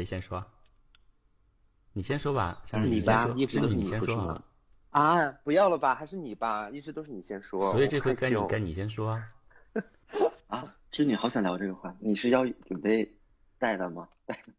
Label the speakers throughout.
Speaker 1: 谁先说？你先说吧，小雨
Speaker 2: 你
Speaker 1: 你先说，
Speaker 2: 吧一直都是
Speaker 1: 是你先说啊。
Speaker 2: 啊，不要了吧，还是你吧，一直都是你先说。
Speaker 1: 所以这回该你该你先说啊。
Speaker 3: 啊，织女好想聊这个话，你是要准备带的吗？带
Speaker 4: 越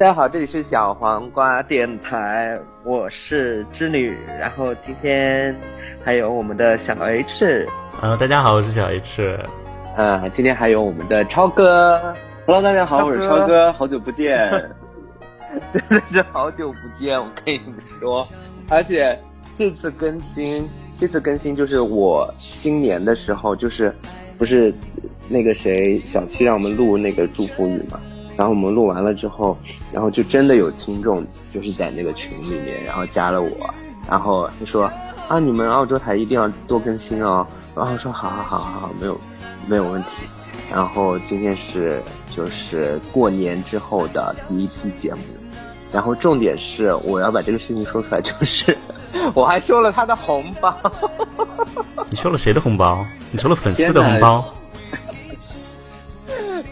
Speaker 2: 大家好，这里是小黄瓜电台，我是织女，然后今天还有我们的小 H，
Speaker 1: 呃，大家好，我是小 H。
Speaker 2: 呃，今天还有我们的超哥
Speaker 3: ，Hello，大家好，我是
Speaker 2: 超哥，
Speaker 3: 好久不见。
Speaker 2: 真的是好久不见，我跟你们说，而且这次更新，这次更新就是我新年的时候，就是不是那个谁小七让我们录那个祝福语嘛，然后我们录完了之后，然后就真的有听众就是在那个群里面，然后加了我，然后他说啊，你们澳洲台一定要多更新哦，然后说好好好好好，没有没有问题。然后今天是就是过年之后的第一期节目，然后重点是我要把这个事情说出来，就是 我还收了他的红包，
Speaker 1: 你收了谁的红包？你收了粉丝的红包？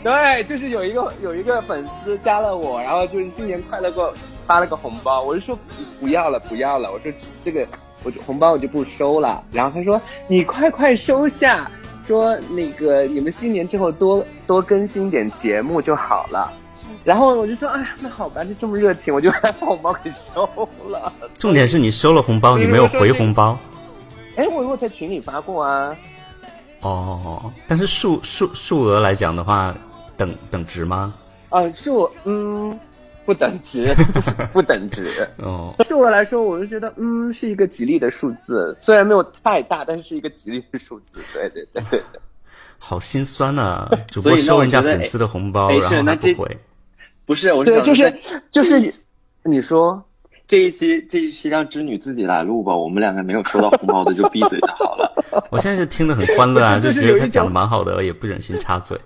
Speaker 2: 对，就是有一个有一个粉丝加了我，然后就是新年快乐给我发了个红包，我就说不要了不要了，我说这个我就红包我就不收了，然后他说你快快收下，说那个你们新年之后多多更新点节目就好了。然后我就说，哎呀，那好吧，就这么热情，我就 把红包给收了。
Speaker 1: 重点是你收了红包，你没有回红包。
Speaker 2: 哎，我我在群里发过啊。
Speaker 1: 哦，但是数数数额来讲的话，等等值吗？
Speaker 2: 啊，数嗯不等值，不等值。
Speaker 1: 哦，
Speaker 2: 对我来说，我就觉得嗯是一个吉利的数字，虽然没有太大，但是是一个吉利的数字。对对对对对。
Speaker 1: 好心酸 呐、主播收人家粉丝的红包，
Speaker 3: 哎
Speaker 1: 然后
Speaker 3: 是那这
Speaker 1: 还不回。
Speaker 3: 不是，我是
Speaker 2: 对，
Speaker 3: 想说
Speaker 2: 就是就是，你说
Speaker 3: 这一期这一期让织女自己来录吧，我们两个没有收到红包的就闭嘴就好了。
Speaker 1: 我现在就听得很欢乐啊，
Speaker 2: 就
Speaker 1: 就是觉得他讲的蛮好的，也不忍心插嘴。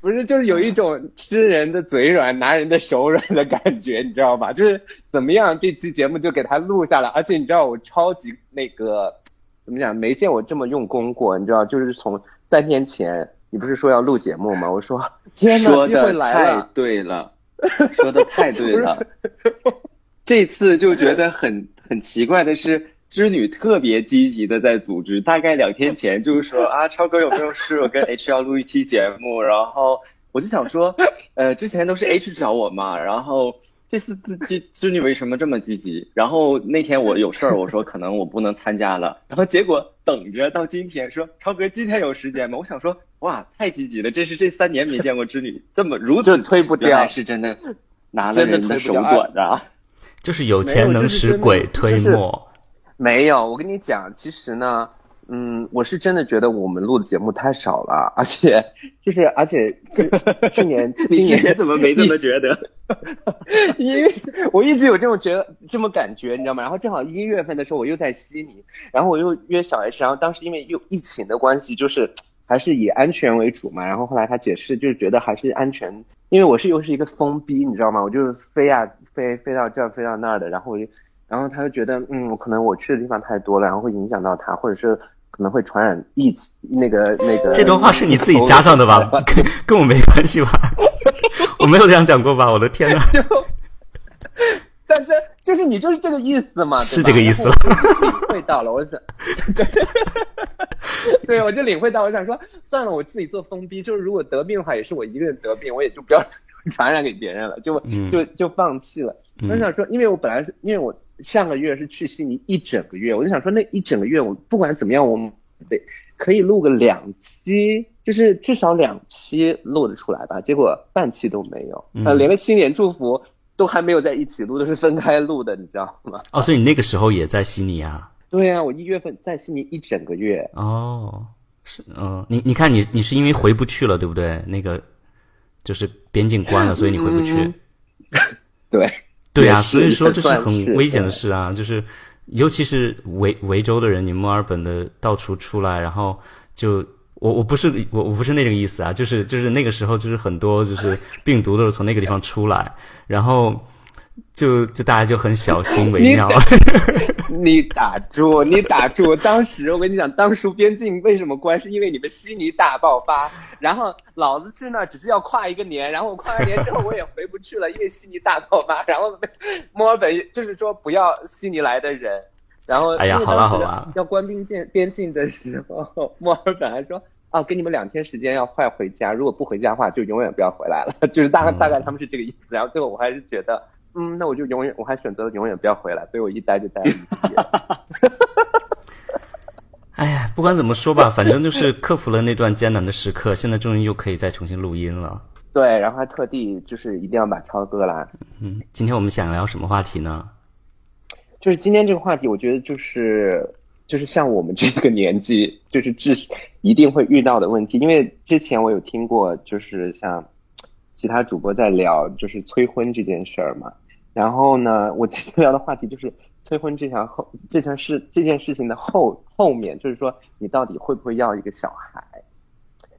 Speaker 2: 不是，就是有一种吃人的嘴软，拿人的手软的感觉，你知道吧？就是怎么样，这期节目就给他录下来，而且你知道我超级那个怎么讲，没见我这么用功过，你知道，就是从三天前，你不是说要录节目吗？我说天哪，
Speaker 3: 说
Speaker 2: 机会
Speaker 3: 的太
Speaker 2: 来了，
Speaker 3: 对了，说的太对了。这次就觉得很很奇怪的是，织女特别积极的在组织，大概两天前就是说啊，超哥有没有事？我跟 H 要录一期节目，然后我就想说，呃，之前都是 H 找我嘛，然后这次自织织女为什么这么积极？然后那天我有事儿，我说可能我不能参加了，然后结果等着到今天说超哥今天有时间吗？我想说哇，太积极了，这是这三年没见过织女这么如此
Speaker 2: 就推 不掉。
Speaker 3: 是真的拿了人的手短的啊。
Speaker 1: 就是有钱能使鬼
Speaker 2: 就是
Speaker 1: 推磨。
Speaker 2: 没有，我跟你讲，其实呢，嗯，我是真的觉得我们录的节目太少了，而且就是而且去去年 今年
Speaker 3: 前怎么没这么觉得？
Speaker 2: 因为我一直有这种觉得这么感觉，你知道吗？然后正好一月份的时候我又在悉尼，然后我又约小 H，然后当时因为又疫情的关系，就是 还是以安全为主嘛。然后后来他解释就是觉得还是安全，因为我是又是一个疯逼，你知道吗？我就是飞啊飞飞到这儿飞到那儿的，然后我就然后他就觉得嗯，我可能我去的地方太多了，然后会影响到他，或者是可能会传染疫情那个那个。
Speaker 1: 这段话是你自己加上的吧？跟跟我没关系吧？我没有这样讲过吧？我的天呐！
Speaker 2: 就，但是就是你就是这个意思嘛，
Speaker 1: 是这个意思
Speaker 2: 领会到了，我想，对，对，我就领会到，我想说，算了，我自己做封闭，就是如果得病的话，也是我一个人得病，我也就不要传染给别人了，就
Speaker 1: 嗯
Speaker 2: 就就放弃了。
Speaker 1: 嗯
Speaker 2: 我想说，因为我本来是因为我上个月是去悉尼一整个月，我就想说那一整个月我不管怎么样，我们得可以录个两期，就是至少两期录得出来吧。结果半期都没有，
Speaker 1: 嗯
Speaker 2: 呃，连个新年祝福都还没有在一起录，都是分开录的，你知道吗？
Speaker 1: 哦，所以你那个时候也在悉尼啊？
Speaker 2: 对啊，我一月份在悉尼一整个月，
Speaker 1: 哦，是，嗯、你你看你你是因为回不去了，对不对？那个就是边境关了，所以你回不去。
Speaker 2: 嗯 对，
Speaker 1: 对啊，所以说这是很危险的事啊，就是尤其是维维州的人，你墨尔本的到处出来，然后就我我不是我我不是那个意思啊，就是就是那个时候就是很多就是病毒都是从那个地方出来，然后就就大家就很小心为妙。
Speaker 2: 你打住，你打住！当时我跟你讲，当初边境为什么关，是因为你们悉尼大爆发，然后老子去那儿只是要跨一个年，然后我跨完年之后我也回不去了，因为悉尼大爆发，然后墨尔本就是说不要悉尼来的人，然后
Speaker 1: 哎呀好了好了
Speaker 2: 要关边境边境的时候，墨尔本还说。啊，给你们两天时间要快回家，如果不回家的话，就永远不要回来了。就是大概大概他们是这个意思。然后最后我还是觉得，嗯，那我就永远，我还选择了永远不要回来，所以我一待就待了一年。
Speaker 1: 哎呀，不管怎么说吧，反正就是克服了那段艰难的时刻，现在终于又可以再重新录音了。
Speaker 2: 对，然后还特地就是一定要把超哥来。
Speaker 1: 嗯，今天我们想聊什么话题呢？
Speaker 2: 就是今天这个话题，我觉得就是就是像我们这个年纪，就是至一定会遇到的问题。因为之前我有听过，就是像其他主播在聊就是催婚这件事儿嘛。然后呢，我今天聊的话题就是催婚这条后这件事这件事情的后后面，就是说你到底会不会要一个小孩？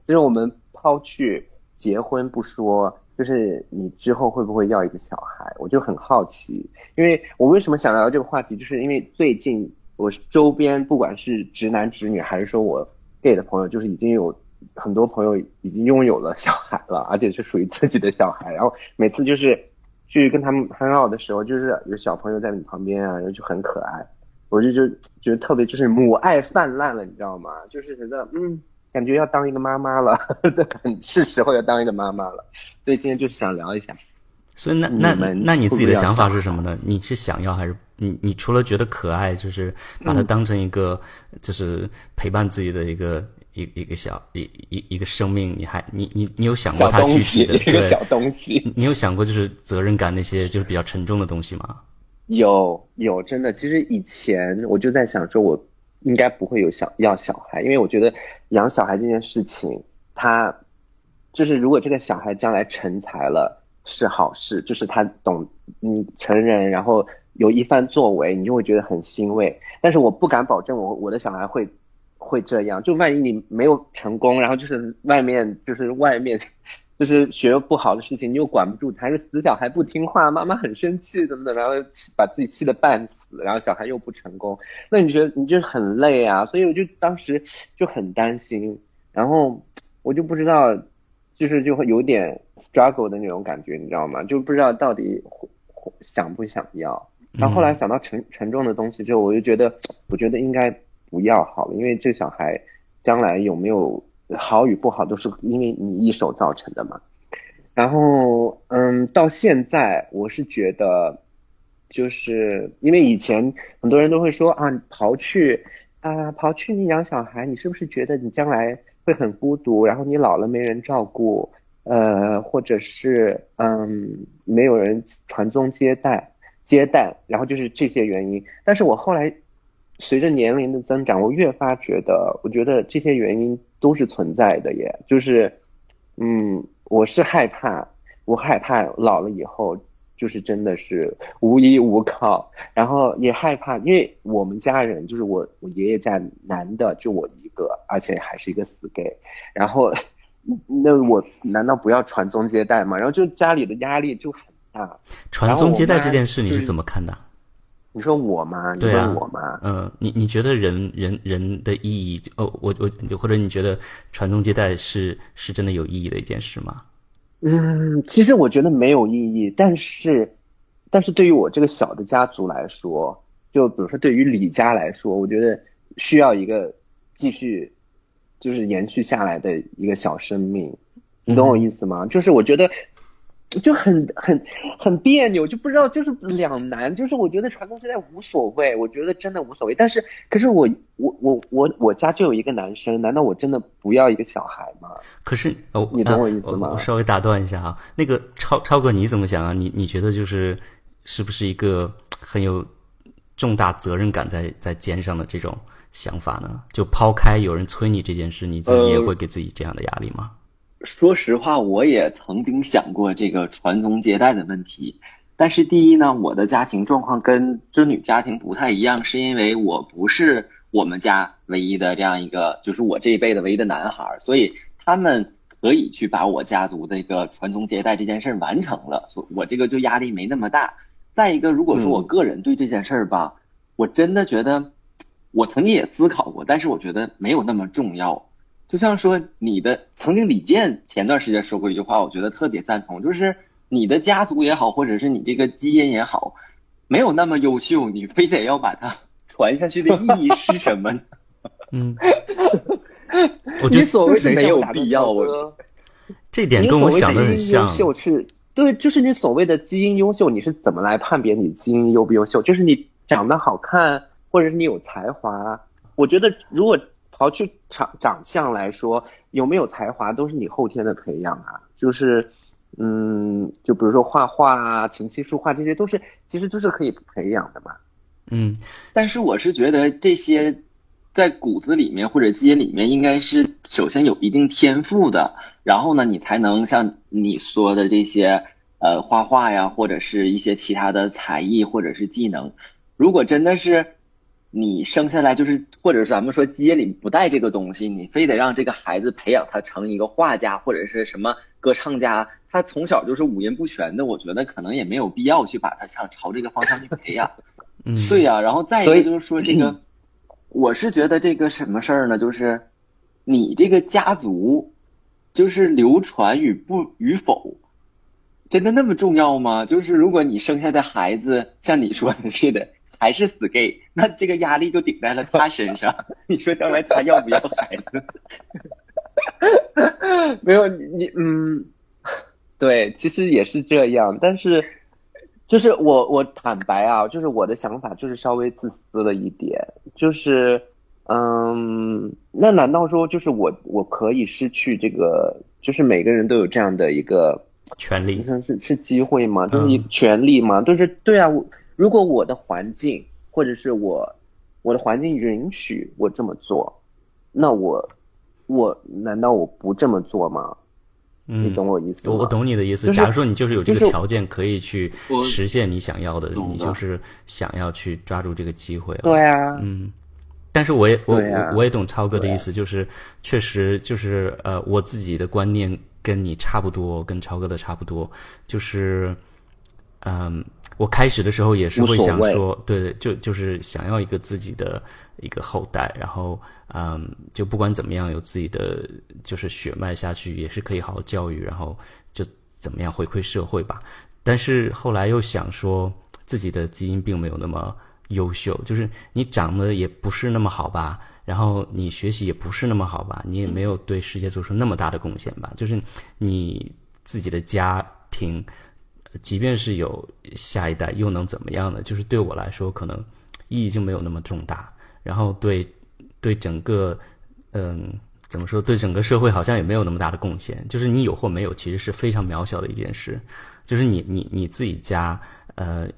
Speaker 2: 就是我们抛去结婚不说，就是你之后会不会要一个小孩？我就很好奇，因为我为什么想聊这个话题，就是因为最近我周边不管是直男直女，还是说我 gay 的朋友，就是已经有很多朋友已经拥有了小孩了，而且是属于自己的小孩。然后每次就是去跟他们 hang out 的时候，就是有小朋友在你旁边啊，然后就很可爱。我就就觉得特别就是母爱泛滥了，你知道吗？就是觉得嗯，感觉要当一个妈妈了，很 是时候要当一个妈妈了。所以今天就是想聊一下。
Speaker 1: 所以那那那你自己的想法是什么呢？你是想要还是你你除了觉得可爱，就是把
Speaker 2: 嗯
Speaker 1: 它当成一个就是陪伴自己的一个一一个小一一一个生命，你还你你你有想过
Speaker 2: 小
Speaker 1: 它具，体的
Speaker 2: 一个小东西。
Speaker 1: 你你有想过就是责任感那些就是比较沉重的东西吗？
Speaker 2: 有有，真的，其实以前我就在想说，我应该不会有想要小孩，因为我觉得养小孩这件事情，他就是如果这个小孩将来成才了是好事，就是他懂嗯成人，然后有一番作为，你就会觉得很欣慰。但是我不敢保证我我的小孩会会这样，就万一你没有成功，然后就是外面就是外面 就是学不好的事情，你又管不住，还是死小孩不听话，妈妈很生气怎么的，然后把自己气得半死，然后小孩又不成功，那你觉得你就是很累啊？所以我就当时就很担心，然后我就不知道，就是就会有点 struggle 的那种感觉，你知道吗？就不知道到底想不想要。然后后来想到沉沉重的东西之后，我就觉得，我觉得应该不要好了，因为这小孩将来有没有好与不好，都是因为你一手造成的嘛。然后，嗯，到现在我是觉得，就是因为以前很多人都会说啊，刨去啊，刨去你养小孩，你是不是觉得你将来会很孤独，然后你老了没人照顾，呃，或者是嗯，没有人传宗接代接代，然后就是这些原因。但是我后来随着年龄的增长，我越发觉得，我觉得这些原因都是存在的耶。就是，嗯，我是害怕，我害怕老了以后就是真的是无依无靠，然后也害怕，因为我们家人就是我我爷爷家男的就我一个，而且还是一个死 gay，然后那我难道不要传宗接代吗？然后就家里的压力就很大。
Speaker 1: 传宗接代这件事你是怎么看的？
Speaker 2: 你说我吗？
Speaker 1: 你问，
Speaker 2: 我吗？
Speaker 1: 嗯，你你觉得人人人的意义？哦，我我或者你觉得传宗接代是是真的有意义的一件事吗？
Speaker 2: 嗯，其实我觉得没有意义，但是，但是对于我这个小的家族来说，就比如说对于李家来说，我觉得需要一个继续就是延续下来的一个小生命，你懂我意思吗？就是我觉得。就很很很别扭，就不知道就是两难，就是我觉得传宗接代无所谓，我觉得真的无所谓。但是，可是我我我我我家就有一个男生，难道我真的不要一个小孩吗？
Speaker 1: 可是哦，
Speaker 2: 你懂我意思吗？
Speaker 1: 我稍微打断一下啊，那个超超哥你怎么想啊？你你觉得就是是不是一个很有重大责任感在在肩上的这种想法呢？就抛开有人催你这件事，你自己也会给自己这样的压力吗？
Speaker 3: 说实话，我也曾经想过这个传宗接代的问题，但是第一呢，我的家庭状况跟织女家庭不太一样，是因为我不是我们家唯一的这样一个，就是我这一辈的唯一的男孩，所以他们可以去把我家族的一个传宗接代这件事完成了，所我这个就压力没那么大。再一个，如果说我个人对这件事儿吧，我真的觉得，我曾经也思考过，但是我觉得没有那么重要。就像说你的曾经李健前段时间说过一句话，我觉得特别赞同，就是你的家族也好，或者是你这个基因也好，没有那么优秀，你非得要把它传下去的意义是什么呢？
Speaker 1: 嗯，
Speaker 2: 我觉得所谓的
Speaker 3: 没有必要。
Speaker 1: 我这点跟我想的很像。
Speaker 2: 优秀是对，就是你所谓的基因优秀，你是怎么来判别你基因优不优秀？就是你长得好看，或者是你有才华。我觉得如果。刨去长长相来说，有没有才华都是你后天的培养啊。就是，嗯，就比如说画画啊、琴棋书画，这些都是其实都是可以培养的嘛。
Speaker 1: 嗯，
Speaker 3: 但是我是觉得这些在骨子里面或者基因里面，应该是首先有一定天赋的，然后呢，你才能像你说的这些，呃，画画呀，或者是一些其他的才艺或者是技能。如果真的是。你生下来就是，或者是咱们说基因里不带这个东西，你非得让这个孩子培养他成一个画家或者是什么歌唱家，他从小就是五音不全的，我觉得可能也没有必要去把他向朝这个方向去培养。
Speaker 1: 嗯，
Speaker 3: 对呀。然后再一个就是说 这个，我是觉得这个什么事儿呢？就是你这个家族，就是流传与不与否，真的那么重要吗？就是如果你生下的孩子像你说的似的。还是死 gay，那这个压力就顶在了他身上。你说将来他要不要孩子？
Speaker 2: 没有你，嗯，对，其实也是这样。但是，就是我，我坦白啊，就是我的想法就是稍微自私了一点。就是，嗯，那难道说就是我我可以失去这个？就是每个人都有这样的一个
Speaker 1: 权利，
Speaker 2: 是是机会吗？就是权利吗？就是对啊，我。如果我的环境或者是我，我的环境允许我这么做，那我，我难道我不这么做吗？
Speaker 1: 你
Speaker 2: 懂我意思吗？
Speaker 1: 我懂你的意思。假如说你就是有这个条件可以去实现你想要的，你就是想要去抓住这个机会。
Speaker 2: 对啊，
Speaker 1: 嗯。但是我也我我也懂超哥的意思，就是确实就是呃，我自己的观念跟你差不多，跟超哥的差不多，就是嗯。我开始的时候也是会想说，对，就就是想要一个自己的一个后代，然后，嗯，就不管怎么样，有自己的就是血脉下去，也是可以好好教育，然后就怎么样回馈社会吧。但是后来又想说，自己的基因并没有那么优秀，就是你长得也不是那么好吧，然后你学习也不是那么好吧，你也没有对世界做出那么大的贡献吧，就是你自己的家庭。即便是有下一代，又能怎么样呢？就是对我来说，可能意义就没有那么重大。然后对对整个，嗯，怎么说？对整个社会好像也没有那么大的贡献。就是你有或没有，其实是非常渺小的一件事。就是你你你自己家，呃，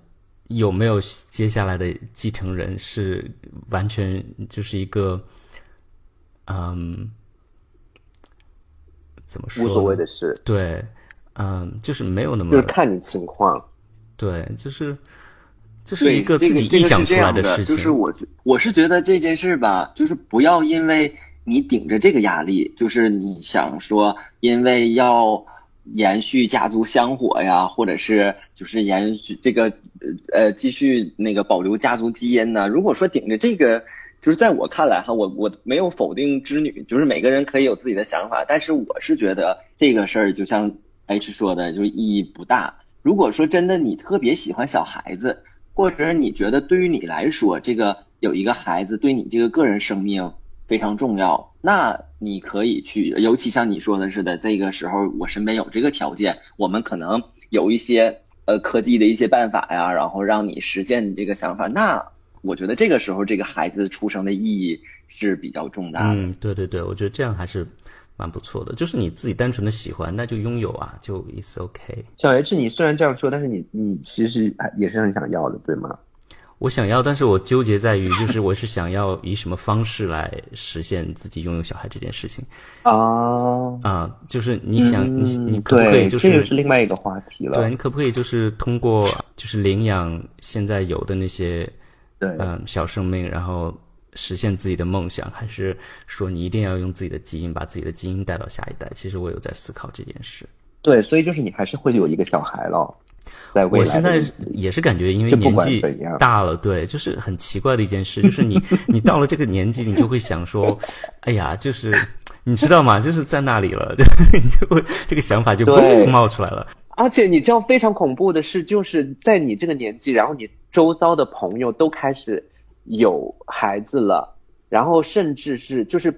Speaker 1: 有没有接下来的继承人，是完全就是一个，嗯，怎么说？
Speaker 2: 无所谓的事，
Speaker 1: 对，嗯，就是没有那么
Speaker 2: 就是看你情况。
Speaker 1: 对，就是就是
Speaker 3: 对
Speaker 1: 一个自己
Speaker 3: 这个
Speaker 1: 臆想出来
Speaker 3: 的
Speaker 1: 事情。
Speaker 3: 就是我觉我是觉得这件事吧，就是不要因为你顶着这个压力，就是你想说，因为要延续家族香火呀，或者是就是延续这个呃呃继续那个保留家族基因呢。如果说顶着这个，就是在我看来哈，我我没有否定织女，就是每个人可以有自己的想法，但是我是觉得这个事儿就像 H 说的，就意义不大。如果说真的你特别喜欢小孩子，或者你觉得对于你来说，这个有一个孩子对你这个个人生命非常重要，那你可以去，尤其像你说的似的，这个时候我身边有这个条件，我们可能有一些呃科技的一些办法呀，然后让你实现你这个想法，那我觉得这个时候这个孩子出生的意义是比较重大的。
Speaker 1: 嗯，对对对，我觉得这样还是蛮不错的。就是你自己单纯的喜欢，那就拥有啊，就 it's OK。
Speaker 2: 小 H，你虽然这样说，但是你你其实还也是很想要的，对吗？
Speaker 1: 我想要，但是我纠结在于，就是我是想要以什么方式来实现自己拥有小孩这件事情
Speaker 2: 啊，
Speaker 1: 啊、就是你想，你
Speaker 2: 嗯
Speaker 1: 你可不可以就是
Speaker 2: 这就是另外一个话题了？
Speaker 1: 对，你可不可以就是通过就是领养现在有的那些
Speaker 2: 对
Speaker 1: 嗯小生命，然后实现自己的梦想，还是说你一定要用自己的基因把自己的基因带到下一代？其实我有在思考这件事。
Speaker 2: 对，所以就是你还是会有一个小孩了，在未来
Speaker 1: 我现在也是感觉，因为年纪大了，对，就是很奇怪的一件事，就是你你到了这个年纪，你就会想说，哎呀，就是你知道吗？就是在那里了，就 你就会这个想法就冒出来了。
Speaker 2: 而且你知道非常恐怖的是，就是在你这个年纪，然后你周遭的朋友都开始有孩子了，然后甚至是就是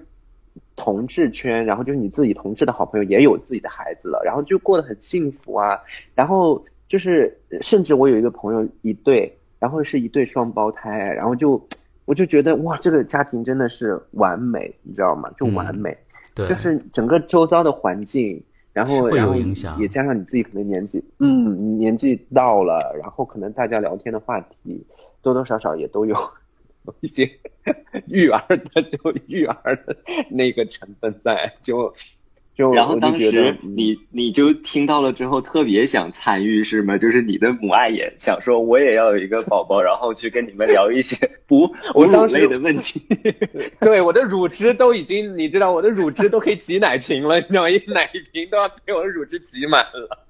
Speaker 2: 同志圈，然后就是你自己同志的好朋友也有自己的孩子了，然后就过得很幸福啊。然后就是甚至我有一个朋友一对，然后是一对双胞胎，然后就我就觉得哇，这个家庭真的是完美，你知道吗？就完美。
Speaker 1: 对，
Speaker 2: 就是整个周遭的环境，然后
Speaker 1: 会有
Speaker 2: 然后
Speaker 1: 影响
Speaker 2: 也加上你自己可能年纪，嗯，年纪到了，然后可能大家聊天的话题多多少少也都有有一些育儿的，就育儿的那个成分在，就就
Speaker 3: 然后当时
Speaker 2: 嗯
Speaker 3: 你你就听到了之后特别想参与是吗？就是你的母爱也想说我也要有一个宝宝，然后去跟你们聊一些哺哺乳
Speaker 2: 我当时
Speaker 3: 类的问题。
Speaker 2: 对我的乳汁都已经，你知道我的乳汁都可以挤奶瓶了，你知道吗？一奶瓶都要被我的乳汁挤满了，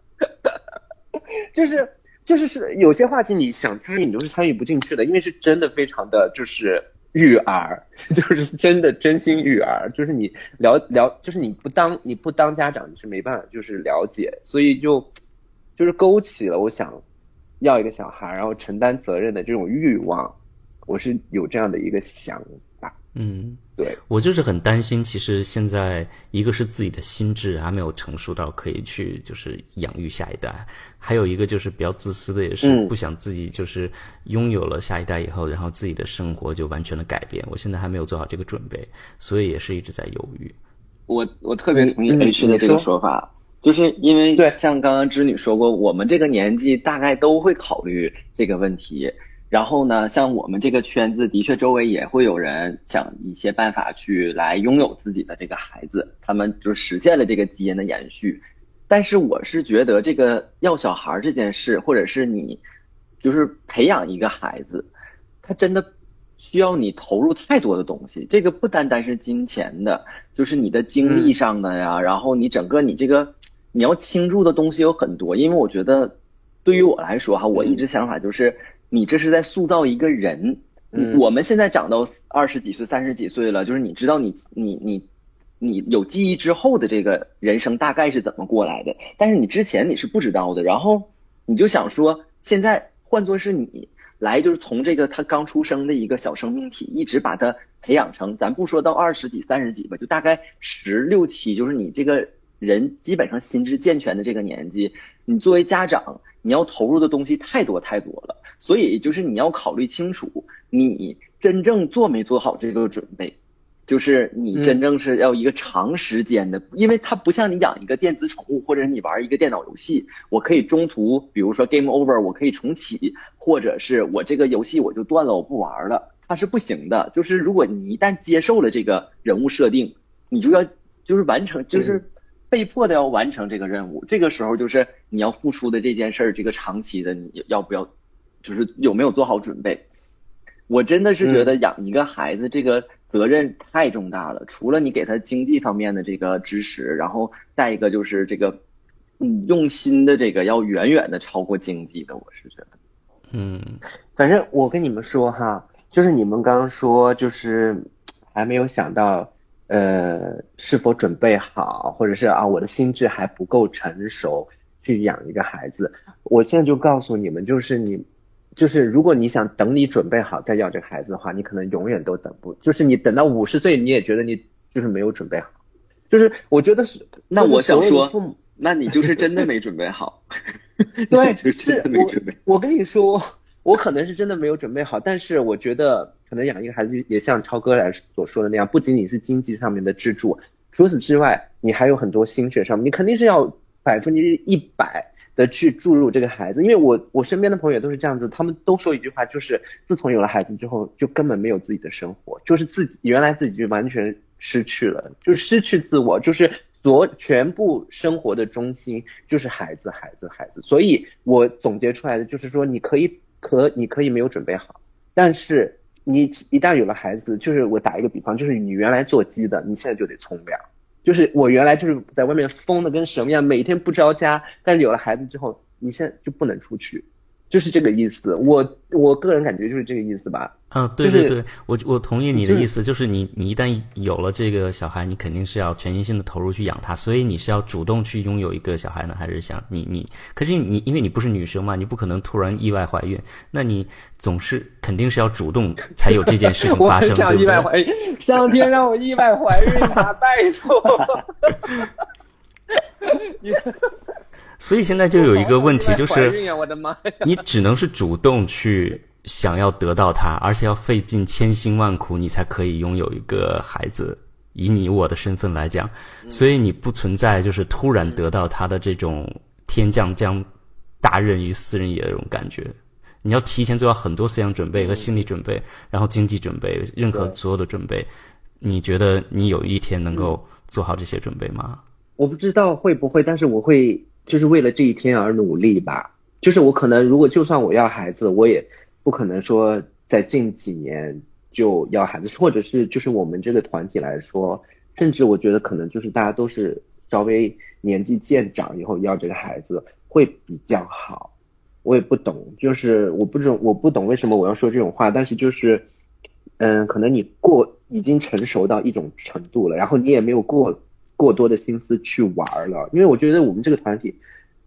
Speaker 2: 就是就是是有些话题你想参与，你都是参与不进去的，因为是真的非常的就是育儿，就是真的真心育儿，就是你了了，就是你不当你不当家长，你是没办法就是了解，所以就就是勾起了我想要一个小孩，然后承担责任的这种欲望，我是有这样的一个想法。
Speaker 1: 嗯，
Speaker 2: 对，
Speaker 1: 我就是很担心，其实现在一个是自己的心智还没有成熟到可以去就是养育下一代，还有一个就是比较自私的，也是
Speaker 2: 嗯
Speaker 1: 不想自己就是拥有了下一代以后，然后自己的生活就完全的改变。我现在还没有做好这个准备，所以也是一直在犹豫。
Speaker 3: 我我特别同意
Speaker 2: 嗯
Speaker 3: H 的这个
Speaker 2: 说
Speaker 3: 法，就是因为
Speaker 2: 对
Speaker 3: 像刚刚织女说过，我们这个年纪大概都会考虑这个问题。然后呢，像我们这个圈子，的确周围也会有人想一些办法去来拥有自己的这个孩子，他们就实现了这个基因的延续。但是我是觉得，这个要小孩这件事，或者是你就是培养一个孩子，他真的需要你投入太多的东西。这个不单单是金钱的，就是你的精力上的呀，然后你整个你这个你要倾注的东西有很多。因为我觉得，对于我来说哈，我一直想法就是，你这是在塑造一个人。
Speaker 2: 嗯
Speaker 3: 我们现在长到二十几岁、三十几岁了，就是你知道你你你你有记忆之后的这个人生大概是怎么过来的，但是你之前你是不知道的，然后你就想说，现在换作是你来，就是从这个他刚出生的一个小生命体，一直把他培养成，咱不说到二十几、三十几吧，就大概十六七，就是你这个人基本上心智健全的这个年纪，你作为家长，你要投入的东西太多太多了，所以就是你要考虑清楚，你真正做没做好这个准备。就是你真正是要一个长时间的，因为它不像你养一个电子宠物，或者是你玩一个电脑游戏，我可以中途，比如说 game over，我可以重启，或者是我这个游戏我就断了，我不玩了。它它是不行的。就是如果你一旦接受了这个人物设定，你就要就是完成，就是被迫的要完成这个任务。这个时候就是你要付出的这件事儿，这个长期的你要不要，就是有没有做好准备？我真的是觉得养一个孩子这个责任太重大了。除了你给他经济方面的这个支持，然后再一个就是这个，嗯，用心的这个要远远的超过经济的。我是觉得，
Speaker 1: 嗯，
Speaker 2: 反正我跟你们说哈，就是你们刚刚说，就是还没有想到，呃，是否准备好，或者是啊，我的心智还不够成熟去养一个孩子。我现在就告诉你们，就是你，就是如果你想等你准备好再要这个孩子的话，你可能永远都等不，就是你等到五十岁，你也觉得你就是没有准备好。就是我觉得是，
Speaker 3: 那我想说那你就是真的没准备好。
Speaker 2: 对，
Speaker 3: 就是真的没
Speaker 2: 我
Speaker 3: 准备。
Speaker 2: 我跟你说，我可能是真的没有准备好，但是我觉得可能养一个孩子也像超哥来所说的那样，不仅仅是经济上面的支柱，除此之外，你还有很多心血上面，你肯定是要百分之一百的去注入这个孩子。因为我我身边的朋友也都是这样子，他们都说一句话，就是自从有了孩子之后，就根本没有自己的生活，就是自己原来自己就完全失去了，就失去自我，就是所全部生活的中心就是孩子，孩子，孩子。所以我总结出来的就是说，你可以可你可以没有准备好，但是你一旦有了孩子，就是我打一个比方，就是你原来做鸡的，你现在就得从良。就是我原来就是在外面疯的跟什么样，每天不着家，但是有了孩子之后，你现在就不能出去，就是这个意思。我我个人感觉就是这个意思吧。
Speaker 1: 嗯，对
Speaker 2: 就是
Speaker 1: 对对，我我同意你的意思，就是你你一旦有了这个小孩，你肯定是要全心心的投入去养他，所以你是要主动去拥有一个小孩呢，还是想你你？可是你因为你不是女生嘛，你不可能突然意外怀孕，那你总是肯定是要主动才有这件事情 发生，对不对？
Speaker 2: 意外怀孕，上天让我意外怀孕啊！拜托。
Speaker 1: 所以现在就有一个问题，就是！你只能是主动去想要得到他，而且要费尽千辛万苦，你才可以拥有一个孩子。以你我的身份来讲，所以你不存在就是突然得到他的这种天降将大任于斯人也的这种感觉。你要提前做好很多思想准备和心理准备，然后经济准备，任何所有的准备。你觉得你有一天能够做好这些准备吗？
Speaker 2: 我不知道会不会，但是我会就是为了这一天而努力吧。就是我可能如果就算我要孩子，我也不可能说在近几年就要孩子，或者是就是我们这个团体来说，甚至我觉得可能就是大家都是稍微年纪渐长以后要这个孩子会比较好。我也不懂，就是我不懂，我不懂为什么我要说这种话，但是就是，嗯，可能你过已经成熟到一种程度了，然后你也没有过过多的心思去玩了，因为我觉得我们这个团体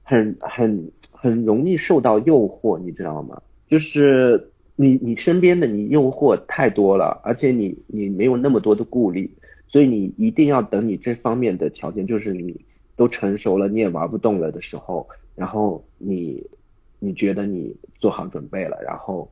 Speaker 2: 很很很容易受到诱惑，你知道吗？就是你你身边的你诱惑太多了，而且你你没有那么多的顾虑，所以你一定要等你这方面的条件，就是你都成熟了，你也玩不动了的时候，然后你你觉得你做好准备了，然后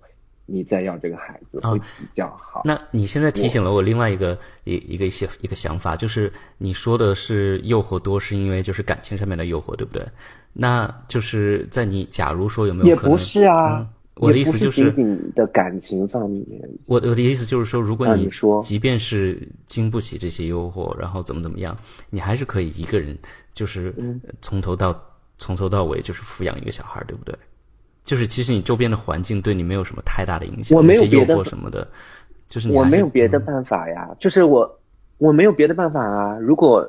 Speaker 2: 你再要这个孩子
Speaker 1: 啊
Speaker 2: 会比较好。
Speaker 1: 那你现在提醒了我另外一个一一个一些一个想法，就是你说的是诱惑多，是因为就是感情上面的诱惑，对不对？那就是在你假如说有没有可能？
Speaker 2: 也不是啊
Speaker 1: 嗯，我的意思就是
Speaker 2: 也不是仅仅的感情方面，
Speaker 1: 我我的意思就是说，如果你即便是经不起这些诱惑，然后怎么怎么样，你还是可以一个人，就是
Speaker 2: 嗯
Speaker 1: 从头到从头到尾就是抚养一个小孩，对不对？就是其实你周边的环境对你没有什么太大的影响，
Speaker 2: 我没有
Speaker 1: 诱
Speaker 2: 别的
Speaker 1: 惑什么的，就是你
Speaker 2: 我没有别的
Speaker 1: 嗯
Speaker 2: 办法呀，就是我我没有别的办法啊。如果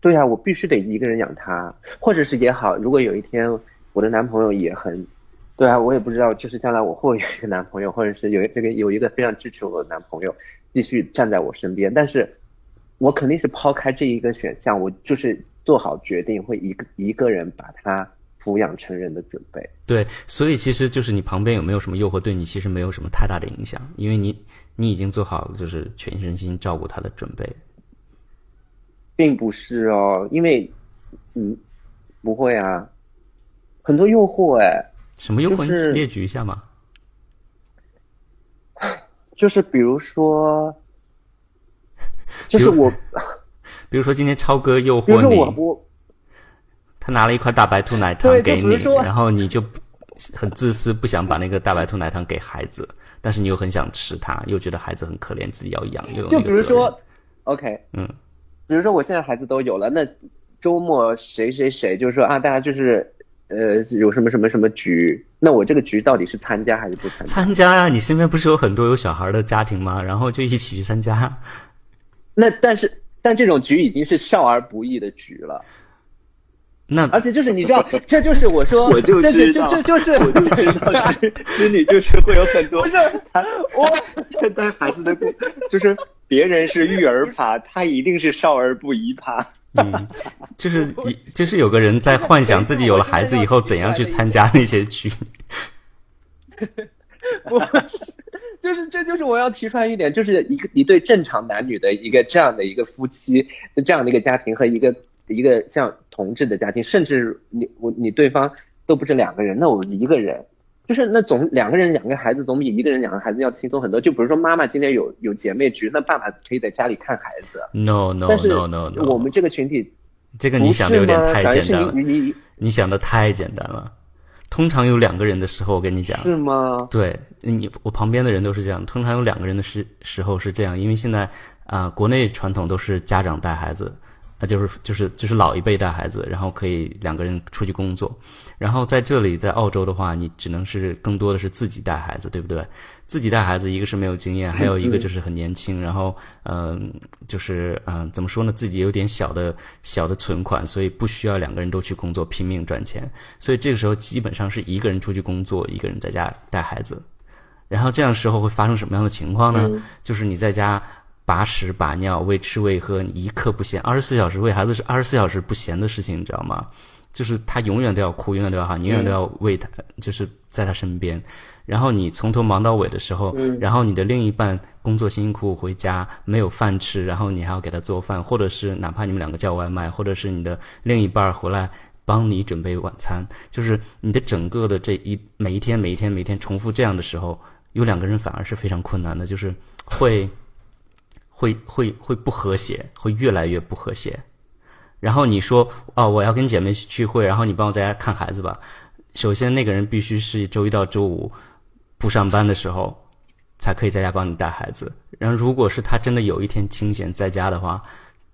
Speaker 2: 对啊，我必须得一个人养他，或者是也好，如果有一天我的男朋友也很，对啊，我也不知道，就是将来我会有一个男朋友，或者是有这个有一个非常支持我的男朋友，继续站在我身边，但是我肯定是抛开这一个选项，我就是做好决定，会一个一个人把他抚养成人的准备。
Speaker 1: 对，所以其实就是你旁边有没有什么诱惑，对你其实没有什么太大的影响，因为你你已经做好就是全身心照顾他的准备。
Speaker 2: 并不是哦，因为，嗯，不会啊，很多诱惑哎，
Speaker 1: 什么诱惑？
Speaker 2: 就是
Speaker 1: 你列举一下嘛。
Speaker 2: 就是比如说，就是我，
Speaker 1: 比如说今天超哥诱
Speaker 2: 比如说
Speaker 1: 惑你，
Speaker 2: 我我
Speaker 1: 他拿了一块大白兔奶糖给你然后你就很自私，不想把那个大白兔奶糖给孩子，但是你又很想吃它，又觉得孩子很可怜，自己要养，又有
Speaker 2: 就比如说，OK，
Speaker 1: 嗯，
Speaker 2: 比如说我现在孩子都有了，那周末谁谁谁就是说啊，大家就是呃有什么什么什么局，那我这个局到底是参加还是不参加？
Speaker 1: 参加啊，你身边不是有很多有小孩的家庭吗？然后就一起去参加。
Speaker 2: 那但是但这种局已经是少儿不宜的局了，
Speaker 1: 那
Speaker 2: 而且就是你知道，这就是我说，
Speaker 3: 我就知道
Speaker 2: 这这就是
Speaker 3: 我就知道织织女就是会有很多
Speaker 2: 不是
Speaker 3: 我带孩子的故，就是别人是育儿趴，他一定是少儿不宜趴。
Speaker 1: 嗯，就是一就是有个人在幻想自己有了孩子以后怎样去参加那些局。
Speaker 2: 不，就是这就是我要提出来一点，就是一个一对正常男女的一个这样的一个夫妻，这样的一个家庭和一个一个像同志的家庭，甚至你我你对方都不是两个人，那我一个人，就是那总两个人两个孩子总比一个人两个孩子要轻松很多。就比如说妈妈今天有有姐妹局，那爸爸可以在家里看孩子
Speaker 1: ，No no no no no，
Speaker 2: 我们这个群体
Speaker 1: 这个你想的有点太简单了，
Speaker 2: 你你你
Speaker 1: 你想的太简单了。通常有两个人的时候，我跟你讲，
Speaker 2: 是吗？
Speaker 1: 对你，我旁边的人都是这样。通常有两个人的时时候是这样，因为现在啊、国内传统都是家长带孩子，那就是就是就是老一辈带孩子，然后可以两个人出去工作。然后在这里，在澳洲的话，你只能是更多的是自己带孩子，对不对？自己带孩子，一个是没有经验，还有一个就是很年轻，然后嗯、就是嗯、怎么说呢，自己有点小的小的存款，所以不需要两个人都去工作拼命赚钱，所以这个时候基本上是一个人出去工作，一个人在家带孩子。然后这样时候会发生什么样的情况呢？就是你在家把屎把尿、喂吃喂喝，你一刻不闲，二十四小时喂孩子是二十四小时不闲的事情，你知道吗？就是他永远都要哭，永远都要喊，永远都要喂他，就是在他身边。然后你从头忙到尾的时候，然后你的另一半工作辛苦回家没有饭吃，然后你还要给他做饭，或者是哪怕你们两个叫外卖，或者是你的另一半儿回来帮你准备晚餐，就是你的整个的这一每一天每一天每一天重复这样的时候，有两个人反而是非常困难的，就是会会会会不和谐，会越来越不和谐。然后你说哦，我要跟姐妹去聚会，然后你帮我在家看孩子吧。首先，那个人必须是周一到周五不上班的时候，才可以在家帮你带孩子。然后，如果是他真的有一天清闲在家的话，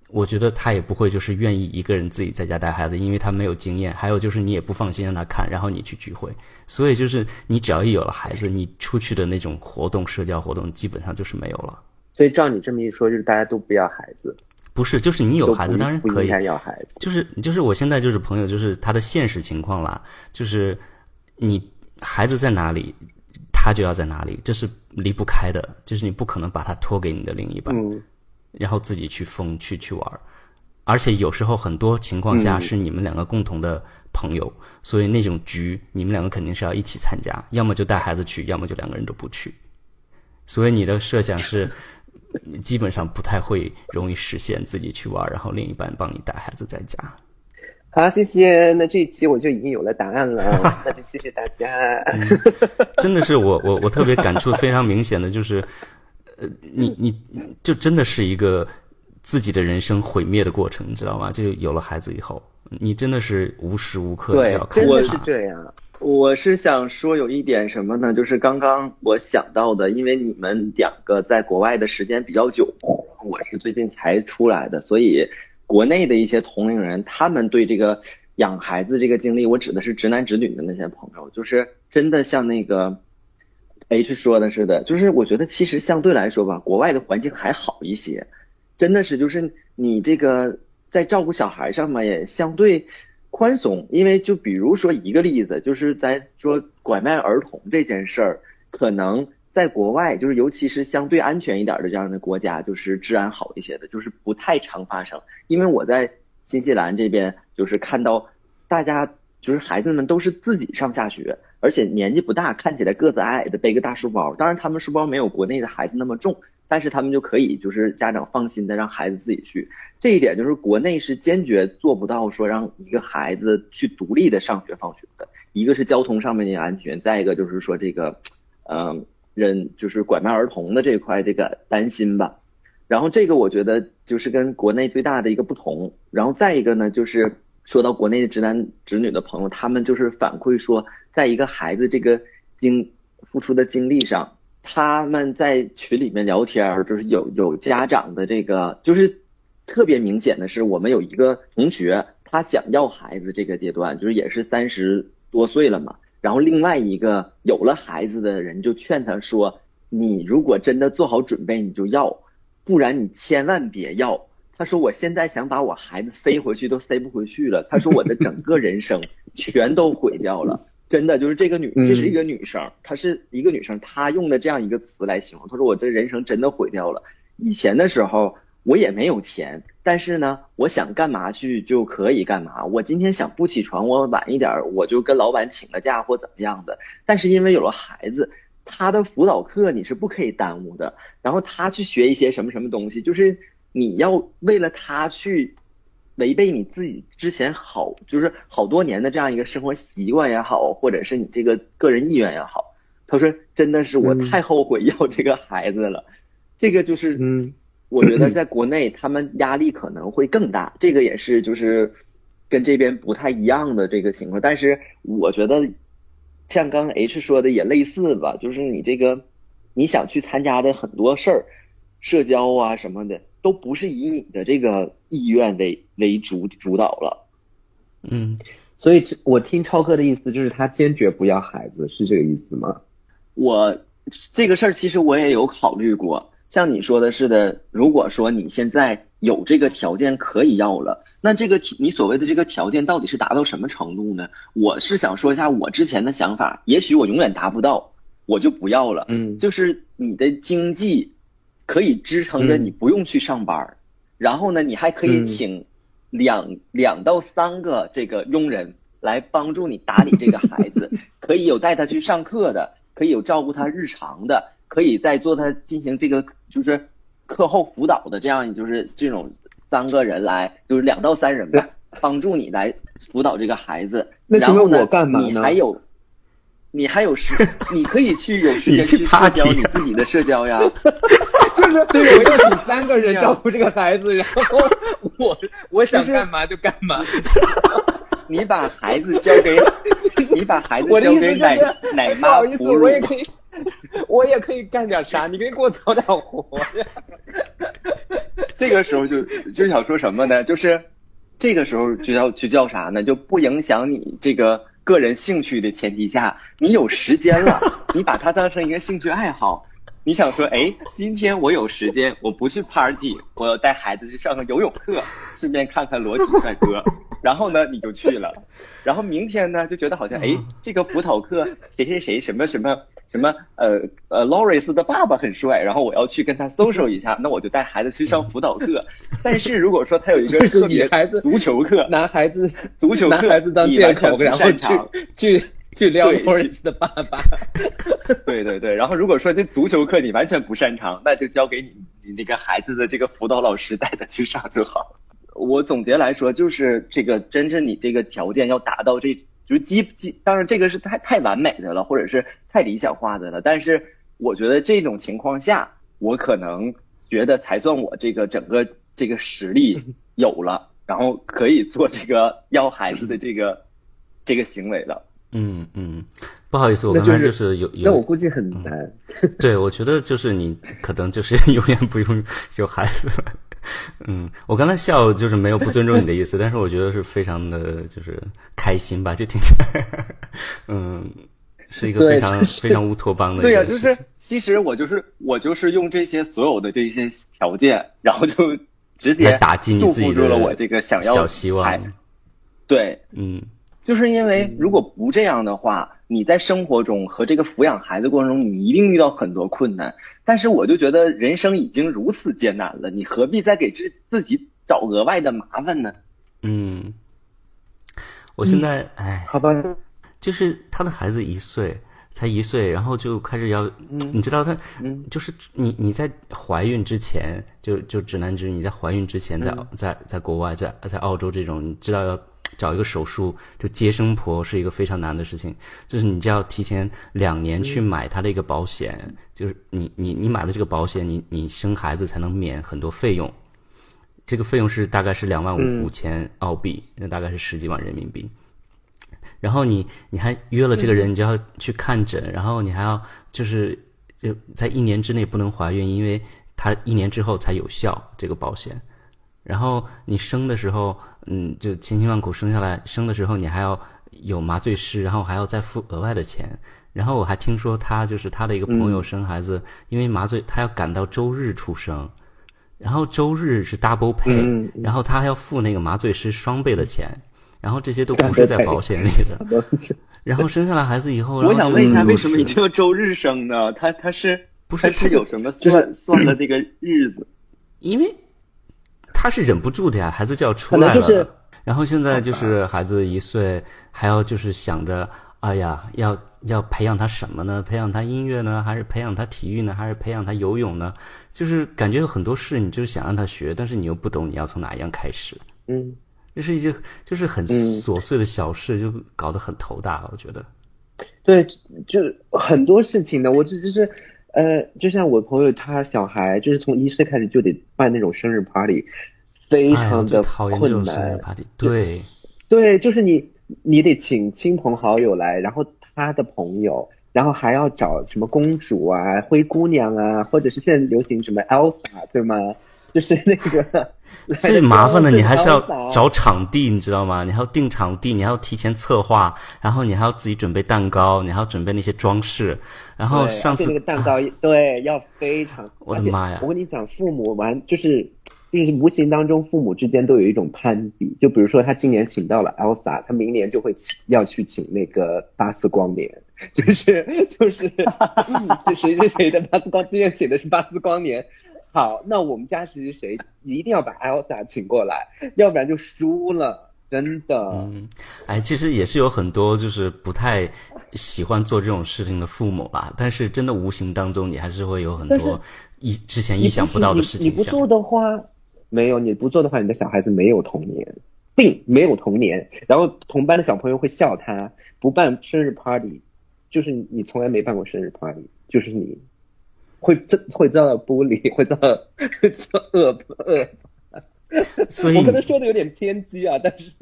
Speaker 1: 我觉得他也不会就是愿意一个人自己在家带孩子，因为他没有经验。还有就是你也不放心让他看，然后你去聚会。所以就是你只要一有了孩子，你出去的那种活动、社交活动基本上就是没有了。
Speaker 2: 所以照你这么一说，就是大家都不要孩子，
Speaker 1: 不是，就是你有孩子当然可以，
Speaker 2: 该要孩子。
Speaker 1: 就是就是我现在就是朋友，就是他的现实情况啦，就是你孩子在哪里，他就要在哪里，这是离不开的，就是你不可能把他托给你的另一半，
Speaker 2: 嗯，
Speaker 1: 然后自己去疯去去玩儿，而且有时候很多情况下是你们两个共同的朋友，所以那种局你们两个肯定是要一起参加，要么就带孩子去，要么就两个人都不去，所以你的设想是。基本上不太会容易实现自己去玩，然后另一半帮你带孩子在家。
Speaker 2: 好，谢谢。那这一期我就已经有了答案了，那就谢谢大家。
Speaker 1: 真的是我我我特别感触非常明显的就是，呃，你你就真的是一个自己的人生毁灭的过程，你知道吗？就有了孩子以后，你真的是无时无刻就要，看
Speaker 2: 真的
Speaker 1: 着他。
Speaker 2: 是这样。
Speaker 3: 我是想说有一点什么呢？就是刚刚我想到的，因为你们两个在国外的时间比较久，我是最近才出来的，所以国内的一些同龄人，他们对这个养孩子这个经历，我指的是直男直女的那些朋友，就是真的像那个 H 说的似的，就是我觉得其实相对来说吧，国外的环境还好一些，真的是就是你这个在照顾小孩上面也相对宽松，因为就比如说一个例子，就是在说拐卖儿童这件事儿，可能在国外，就是尤其是相对安全一点的这样的国家，就是治安好一些的，就是不太常发生。因为我在新西兰这边，就是看到大家就是孩子们都是自己上下学，而且年纪不大，看起来个子矮矮的，背个大书包。当然，他们书包没有国内的孩子那么重，但是他们就可以就是家长放心的让孩子自己去。这一点就是国内是坚决做不到说让一个孩子去独立的上学放学的。一个是交通上面的安全，再一个就是说这个，嗯、人就是拐卖儿童的这块这个担心吧。然后这个我觉得就是跟国内最大的一个不同。然后再一个呢，就是说到国内的直男直女的朋友，他们就是反馈说，在一个孩子这个经付出的经历上，他们在群里面聊天儿，就是有有家长的这个，就是特别明显的是，我们有一个同学，他想要孩子这个阶段，就是也是三十多岁了嘛。然后另外一个有了孩子的人就劝他说：“你如果真的做好准备，你就要，不然你千万别要。”他说：“我现在想把我孩子塞回去，都塞不回去了。”他说：“我的整个人生 全都毁掉了。”真的就是这个女，这是一个女生，她是一个女生，她用的这样一个词来形容。她说：“我这人生真的毁掉了。以前的时候我也没有钱，但是呢，我想干嘛去就可以干嘛。我今天想不起床，我晚一点，我就跟老板请个假或怎么样的。但是因为有了孩子，他的辅导课你是不可以耽误的。然后他去学一些什么什么东西，就是你要为了他去。”违背你自己之前好，就是好多年的这样一个生活习惯也好，或者是你这个个人意愿也好，他说真的是我太后悔要这个孩子了，这个就是，嗯，我觉得在国内他们压力可能会更大，这个也是就是跟这边不太一样的这个情况，但是我觉得像刚 H 说的也类似吧，就是你这个你想去参加的很多事儿，社交啊什么的。都不是以你的这个意愿为为主主导了，
Speaker 1: 嗯，
Speaker 2: 所以我听超哥的意思就是他坚决不要孩子，是这个意思吗？
Speaker 3: 我这个事儿其实我也有考虑过，像你说的似的，如果说你现在有这个条件可以要了，那这个你所谓的这个条件到底是达到什么程度呢？我是想说一下我之前的想法，也许我永远达不到，我就不要了，
Speaker 2: 嗯，
Speaker 3: 就是你的经济。可以支撑着你不用去上班，然后呢，你还可以请两两到三个这个佣人来帮助你打理这个孩子，可以有带他去上课的，可以有照顾他日常的，可以在做他进行这个就是课后辅导的这样就是这种三个人来就是两到三人吧，帮助你来辅导这个孩子。
Speaker 2: 那请问我干嘛
Speaker 3: 呢？你还有。你还有时，你可以去有时间 去社交你自己的社交呀。
Speaker 2: 就是对，我 要请三个人照顾这个孩子，然后我我想干嘛就干嘛。
Speaker 3: 你把孩子交给，你把孩子交给奶奶妈
Speaker 2: 哺乳。我也可以，我也可以干点啥？你可以给我找点活呀。
Speaker 3: 这个时候就就想说什么呢？就是这个时候就要去叫啥呢？就不影响你这个。个人兴趣的前提下，你有时间了，你把它当成一个兴趣爱好。你想说，哎，今天我有时间，我不去 party，我要带孩子去上个游泳课，顺便看看裸体帅哥。然后呢，你就去了。然后明天呢，就觉得好像，哎，这个辅导课谁谁谁什么什么什么，呃呃，Loris 的爸爸很帅，然后我要去跟他 social 一下，那我就带孩子去上辅导课。但是如果说他有一个特别
Speaker 2: 孩子
Speaker 3: 足球课，
Speaker 2: 男孩子
Speaker 3: 足球课，
Speaker 2: 男孩子当借口，然后去去。去撩 Loris 的爸爸，
Speaker 3: 对对对，然后如果说这足球课你完全不擅长，那就交给你你那个孩子的这个辅导老师带他去上就好。我总结来说，就是这个真正你这个条件要达到，这就是基基，当然这个是太太完美的了，或者是太理想化的了。但是我觉得这种情况下，我可能觉得才算我这个整个这个实力 有了，然后可以做这个要孩子的这个这个行为了。
Speaker 1: 嗯嗯，不好意思，我刚才就是有有，
Speaker 2: 那我估计很难。
Speaker 1: 对，我觉得就是你可能就是 永远不用有孩子了。嗯，我刚才笑就是没有不尊重你的意思，但是我觉得是非常的就是开心吧，就听起来，嗯，是一个非常非常乌托邦的。
Speaker 3: 对呀，就是其实我就是我就是用这些所有的这些条件，然后就直接
Speaker 1: 打击你自己
Speaker 3: 了我这个想要
Speaker 1: 小希望。
Speaker 3: 对，
Speaker 1: 嗯。
Speaker 3: 就是因为如果不这样的话，你在生活中和这个抚养孩子过程中，你一定遇到很多困难。但是我就觉得人生已经如此艰难了，你何必再给自自己找额外的麻烦呢？
Speaker 1: 嗯，我现在哎，
Speaker 2: 好吧，
Speaker 1: 就是他的孩子一岁，才一岁，然后就开始要，你知道他，就是你你在怀孕之前，就就指南针，你在怀孕之前，在在在国外，在在澳洲这种，你知道要。找一个手术，就接生婆是一个非常难的事情，就是你就要提前两年去买他的一个保险，就是你你你买了这个保险，你你生孩子才能免很多费用，这个费用是大概是两万五五千澳币，那大概是十几万人民币。然后你你还约了这个人，你就要去看诊，然后你还要就是就在一年之内不能怀孕，因为他一年之后才有效这个保险。然后你生的时候，嗯，就千辛万苦生下来，生的时候你还要有麻醉师，然后还要再付额外的钱。然后我还听说他就是他的一个朋友生孩子，因为麻醉他要赶到周日出生，然后周日是 double pay，、
Speaker 2: 嗯
Speaker 1: 然后他还要付那个麻醉师双倍的钱，然后这些都不是在保险里的。然后生下来孩子以后，
Speaker 3: 我想问一下，
Speaker 1: 嗯
Speaker 3: 为什么一定要周日生呢？他他是
Speaker 1: 不是
Speaker 3: 他是有什么算算的那个日子？
Speaker 1: 因为他是忍不住的呀，孩子就要出来了。
Speaker 2: 就是
Speaker 1: 然后现在就是孩子一岁，还要就是想着，哎呀，要要培养他什么呢？培养他音乐呢，还是培养他体育呢，还是培养他游泳呢？就是感觉有很多事，你就是想让他学，但是你又不懂你要从哪一样开始。
Speaker 2: 嗯，
Speaker 1: 这是一些就是很琐碎的小事，就搞得很头大。我觉得，
Speaker 2: 对，就很多事情呢，我这就是，呃，就像我朋友他小孩，就是从一岁开始就得办那种生日 party，非常的
Speaker 1: 讨厌这
Speaker 2: 困
Speaker 1: 种生日
Speaker 2: 难。
Speaker 1: party。对，
Speaker 2: 对，就是你，你得请亲朋好友来，然后他的朋友，然后还要找什么公主啊、灰姑娘啊，或者是现在流行什么 Elsa，对吗？就是那个
Speaker 1: 最麻烦的你还是要找场地，你知道吗？你还要定场地，你还要提前策划，然后你还要自己准备蛋糕，你还要准备那些装饰。然后上次
Speaker 2: 那个蛋糕，对，要非常。
Speaker 1: 我的妈呀
Speaker 2: 我跟你讲，父母完就是就是无形当中，父母之间都有一种攀比。就比如说，他今年请到了 Elsa，他明年就会请要去请那个巴斯光年，就是就是就谁谁谁的巴斯光，今年请的是巴斯光年。好，那我们家谁谁谁一定要把 Elsa 请过来，要不然就输了，真的。
Speaker 1: 嗯，哎，其实也是有很多就是不太喜欢做这种事情的父母吧，但是真的无形当中你还是会有很多意之前
Speaker 2: 你
Speaker 1: 意想不到的事
Speaker 2: 你你不。做的话，没有你不做的话，你的小孩子没有童年，定没有童年。然后同班的小朋友会笑他不办生日 party，就是你从来没办过生日 party，就是你会遭会遭到玻璃，会遭到 会遭恶恶。
Speaker 1: 所以
Speaker 2: 我可能说的有点偏激啊，但是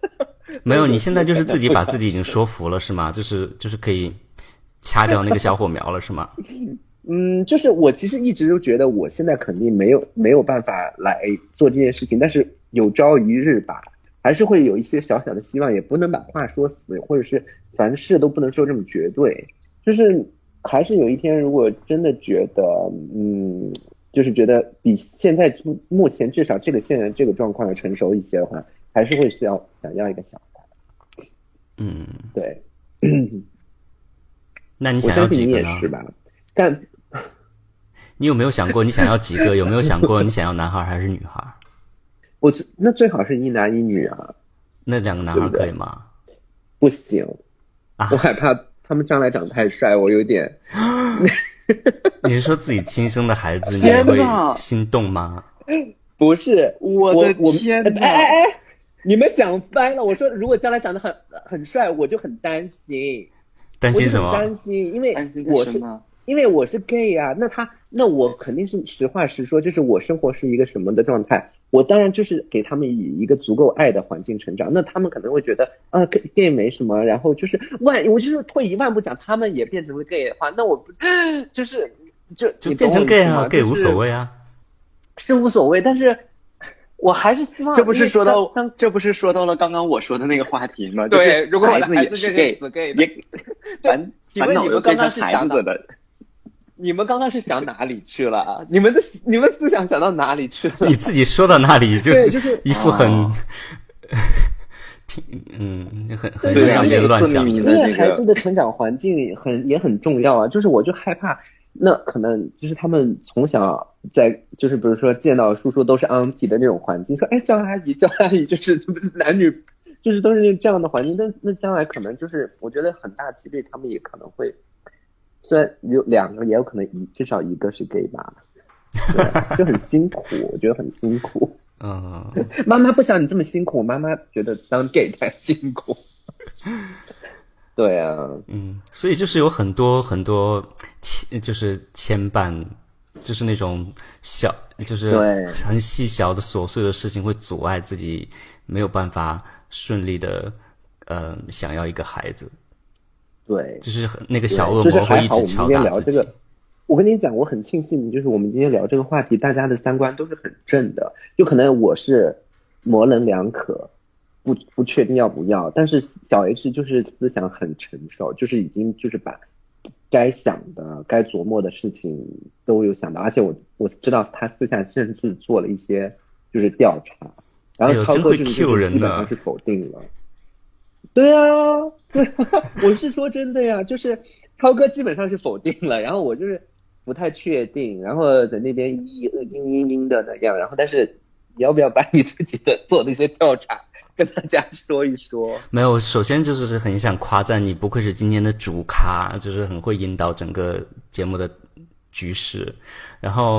Speaker 1: 没有，你现在就是自己把自己已经说服了是吗？就是就是可以掐掉那个小火苗了是吗？
Speaker 2: 嗯，就是我其实一直都觉得我现在肯定没有没有办法来做这件事情，但是有朝一日吧，还是会有一些小小的希望，也不能把话说死，或者是凡事都不能说这么绝对，就是还是有一天如果真的觉得，嗯，就是觉得比现在目前至少这个现在这个状况要成熟一些的话，还是会需要想要一个小孩，
Speaker 1: 嗯，
Speaker 2: 对，
Speaker 1: 那你想要
Speaker 2: 我相信
Speaker 1: 几个呢？
Speaker 2: 你也是吧？但
Speaker 1: 你有没有想过你想要几个？有没有想过你想要男孩还是女孩？
Speaker 2: 我最那最好是一男一女啊。
Speaker 1: 那两个男孩可以吗？
Speaker 2: 不行，
Speaker 1: 啊
Speaker 2: 我害怕他们将来长得太帅，我有点
Speaker 1: 你是说自己亲生的孩子你也会心动吗？
Speaker 2: 不是
Speaker 3: 我的
Speaker 2: 我
Speaker 3: 天哪
Speaker 2: 哎哎哎，你们想翻了。我说如果将来长得很很帅，我就很担心，
Speaker 1: 担心什么？
Speaker 2: 担心，因为
Speaker 3: 担心
Speaker 2: 我是
Speaker 3: 什么？
Speaker 2: 因为我是 gay 啊，那他那我肯定是实话实说，就是我生活是一个什么的状态。我当然就是给他们以一个足够爱的环境成长，那他们可能会觉得啊，gay gay 没什么，然后就是万我就是退一万步讲，他们也变成了 gay 的话，那我不就是就
Speaker 1: 就变成 gay 啊，gay 无所谓啊。
Speaker 2: 是无所谓，但是我还是希望
Speaker 3: 这不是说到
Speaker 2: 当
Speaker 3: 这不是说到了刚刚我说的那个话题吗？
Speaker 2: 对
Speaker 3: 就是
Speaker 2: 如果
Speaker 3: 孩子也是
Speaker 2: 孩子是
Speaker 3: gay，
Speaker 2: 死 gay 的
Speaker 3: 也烦恼又
Speaker 2: 你们刚刚
Speaker 3: 变成孩子的。
Speaker 2: 你们刚刚是想哪里去了啊？你们的你们思想想到哪里去了？
Speaker 1: 你自己说到哪里就
Speaker 2: 对就是
Speaker 1: 一副很
Speaker 3: 哦，
Speaker 1: 挺嗯很很
Speaker 2: 对
Speaker 1: 让别人乱想。
Speaker 2: 因为孩子的成长环境很也很重要啊，就是我就害怕，那可能就是他们从小在就是比如说见到叔叔都是 auntie 的那种环境，说哎叫阿姨叫阿姨，就是男女 就是都是这样的环境，那那将来可能就是我觉得很大几率他们也可能会，虽然有两个也有可能一至少一个是 gay 吧，对，就很辛苦，我觉得很辛苦。
Speaker 1: 嗯，
Speaker 2: 妈妈不想你这么辛苦，妈妈觉得当 gay 太辛苦。对啊，
Speaker 1: 嗯，所以就是有很多很多牵，就是牵绊，就是那种小，就是
Speaker 2: 对。
Speaker 1: 很细小的琐碎的事情，会阻碍自己没有办法顺利的呃想要一个孩子，
Speaker 2: 对，
Speaker 1: 就是很那个小恶
Speaker 2: 对就是
Speaker 1: 魔会一
Speaker 2: 还好我们今
Speaker 1: 直敲打
Speaker 2: 天聊这个
Speaker 1: 自己。，
Speaker 2: 我跟你讲，我很庆幸，就是我们今天聊这个话题，大家的三观都是很正的。就可能我是模棱两可，不不确定要不要，但是小 H 就是思想很成熟，就是已经就是把该想的、该琢磨的事情都有想到，而且我我知道他私下甚至做了一些就是调查，然后超哥就是基本上是否定了。对啊，对啊，我是说真的呀，就是超哥基本上是否定了，然后我就是不太确定，然后在那边嘤嘤嘤嘤的那样，然后但是你要不要把你自己的做的一些调查跟大家说一说？
Speaker 1: 没有，首先就是很想夸赞你，不愧是今天的主咖，就是很会引导整个节目的局势，然后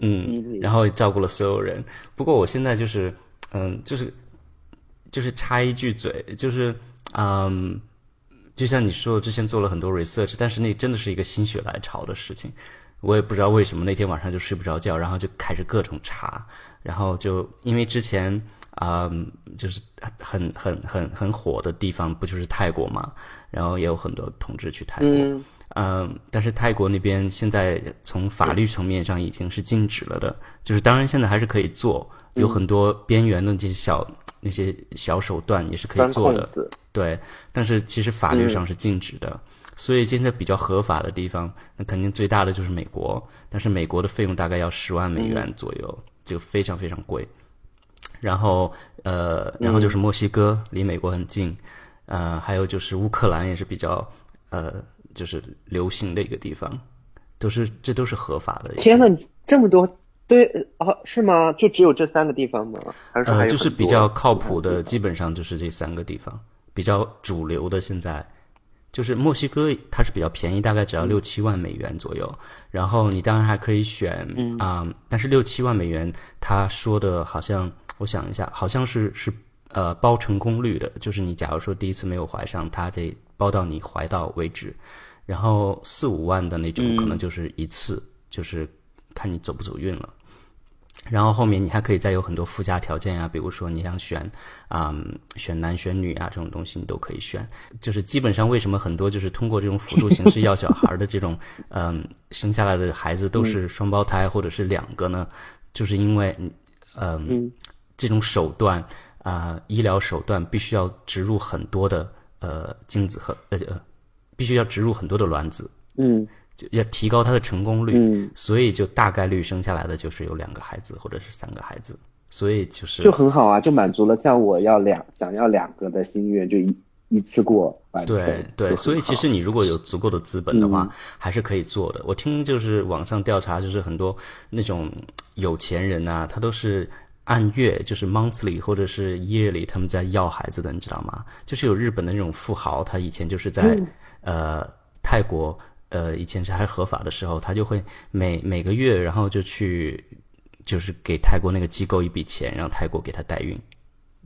Speaker 1: 嗯，然后照顾了所有人。不过我现在就是，嗯，就是就是插一句嘴，就是嗯，就像你说，之前做了很多 research，但是那真的是一个心血来潮的事情。我也不知道为什么那天晚上就睡不着觉，然后就开始各种查，然后就因为之前啊、嗯就是很很很很火的地方不就是泰国嘛，然后也有很多同志去泰国，
Speaker 2: 嗯
Speaker 1: 嗯，但是泰国那边现在从法律层面上已经是禁止了的，就是当然现在还是可以做，有很多边缘的那些小那些小手段也是可以做的，对，但是其实法律上是禁止的，所以现在比较合法的地方，那肯定最大的就是美国，但是美国的费用大概要十万美元左右，就非常非常贵。然后呃，然后就是墨西哥，离美国很近，呃，还有就是乌克兰也是比较呃，就是流行的一个地方，都是这都是合法的。
Speaker 2: 天呐，这么多，对哦，是吗？就只有这三个地方吗？还是说还
Speaker 1: 呃，就是比较靠谱的，基本上就是这三个地方，比较主流的。现在就是墨西哥，它是比较便宜，大概只要六七万美元左右。然后你当然还可以选啊、但是六七万美元，他说的好像我想一下，好像是是呃包成功率的，就是你假如说第一次没有怀上，他得包到你怀到为止。然后四五万的那种，可能就是一次，就是看你走不走运了。然后后面你还可以再有很多附加条件啊，比如说你想选啊、选男选女啊这种东西你都可以选。就是基本上为什么很多就是通过这种辅助形式要小孩的这种 嗯、生下来的孩子都是双胞胎或者是两个呢？就是因为嗯、这种手段啊、医疗手段必须要植入很多的呃精子和呃呃必须要植入很多的卵子，
Speaker 2: 嗯
Speaker 1: 就要提高它的成功率，
Speaker 2: 嗯，
Speaker 1: 所以就大概率生下来的就是有两个孩子或者是三个孩子，所以就是
Speaker 2: 就很好啊，就满足了像我要两想要两个的心愿，就一一次过完成。
Speaker 1: 对对，所以其实你如果有足够的资本的话，
Speaker 2: 嗯
Speaker 1: 还是可以做的。我听就是网上调查，就是很多那种有钱人啊，他都是按月，就是 monthly 或者是 yearly，他们在要孩子的，你知道吗？就是有日本的那种富豪，他以前就是在、
Speaker 2: 嗯
Speaker 1: 呃泰国。呃，以前是还合法的时候，他就会每每个月，然后就去，就是给泰国那个机构一笔钱，让泰国给他代孕，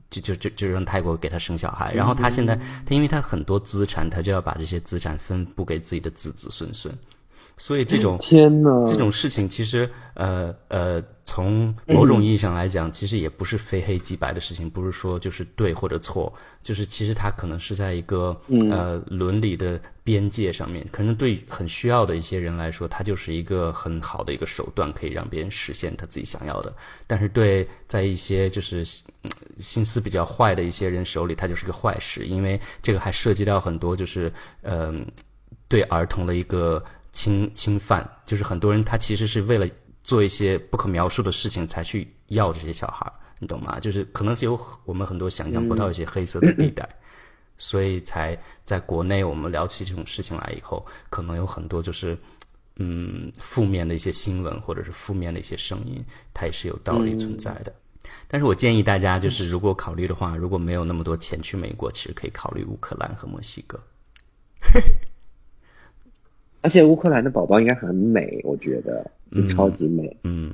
Speaker 1: 就就就就让泰国给他生小孩。然后他现在，他因为他很多资产，他就要把这些资产分布给自己的子子孙孙，所以这种
Speaker 2: 天呐，
Speaker 1: 这种事情其实，呃呃，从某种意义上来讲，其实也不是非黑即白的事情，不是说就是对或者错，就是其实它可能是在一个呃伦理的边界上面，可能对很需要的一些人来说，它就是一个很好的一个手段，可以让别人实现他自己想要的。但是对在一些就是嗯心思比较坏的一些人手里，它就是个坏事，因为这个还涉及到很多就是嗯、对儿童的一个侵侵犯，就是很多人他其实是为了做一些不可描述的事情才去要这些小孩儿，你懂吗？就是可能是有我们很多想象不到一些黑色的地带，所以才在国内我们聊起这种事情来以后，可能有很多就是嗯负面的一些新闻或者是负面的一些声音，它也是有道理存在的。但是我建议大家，就是如果考虑的话，如果没有那么多钱去美国，其实可以考虑乌克兰和墨西哥。
Speaker 2: 而且乌克兰的宝宝应该很美，我觉得嗯超级美。
Speaker 1: 嗯，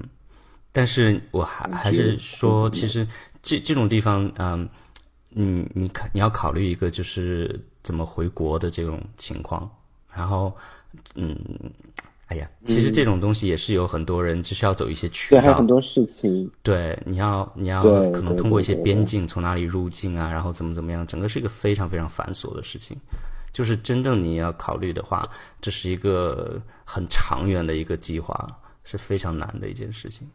Speaker 1: 但是我还还是说，其实这这种地方，嗯，你你考你要考虑一个就是怎么回国的这种情况，然后，嗯，哎哎呀，其实这种东西也是有很多人就是要走一些渠
Speaker 2: 对，还有很，多事情。
Speaker 1: 对，你要你要可能通过一些边境从哪里入境啊，然后怎么怎么样，整个是一个非常非常繁琐的事情。就是真正你要考虑的话，这是一个很长远的一个计划，是非常难的一件事情。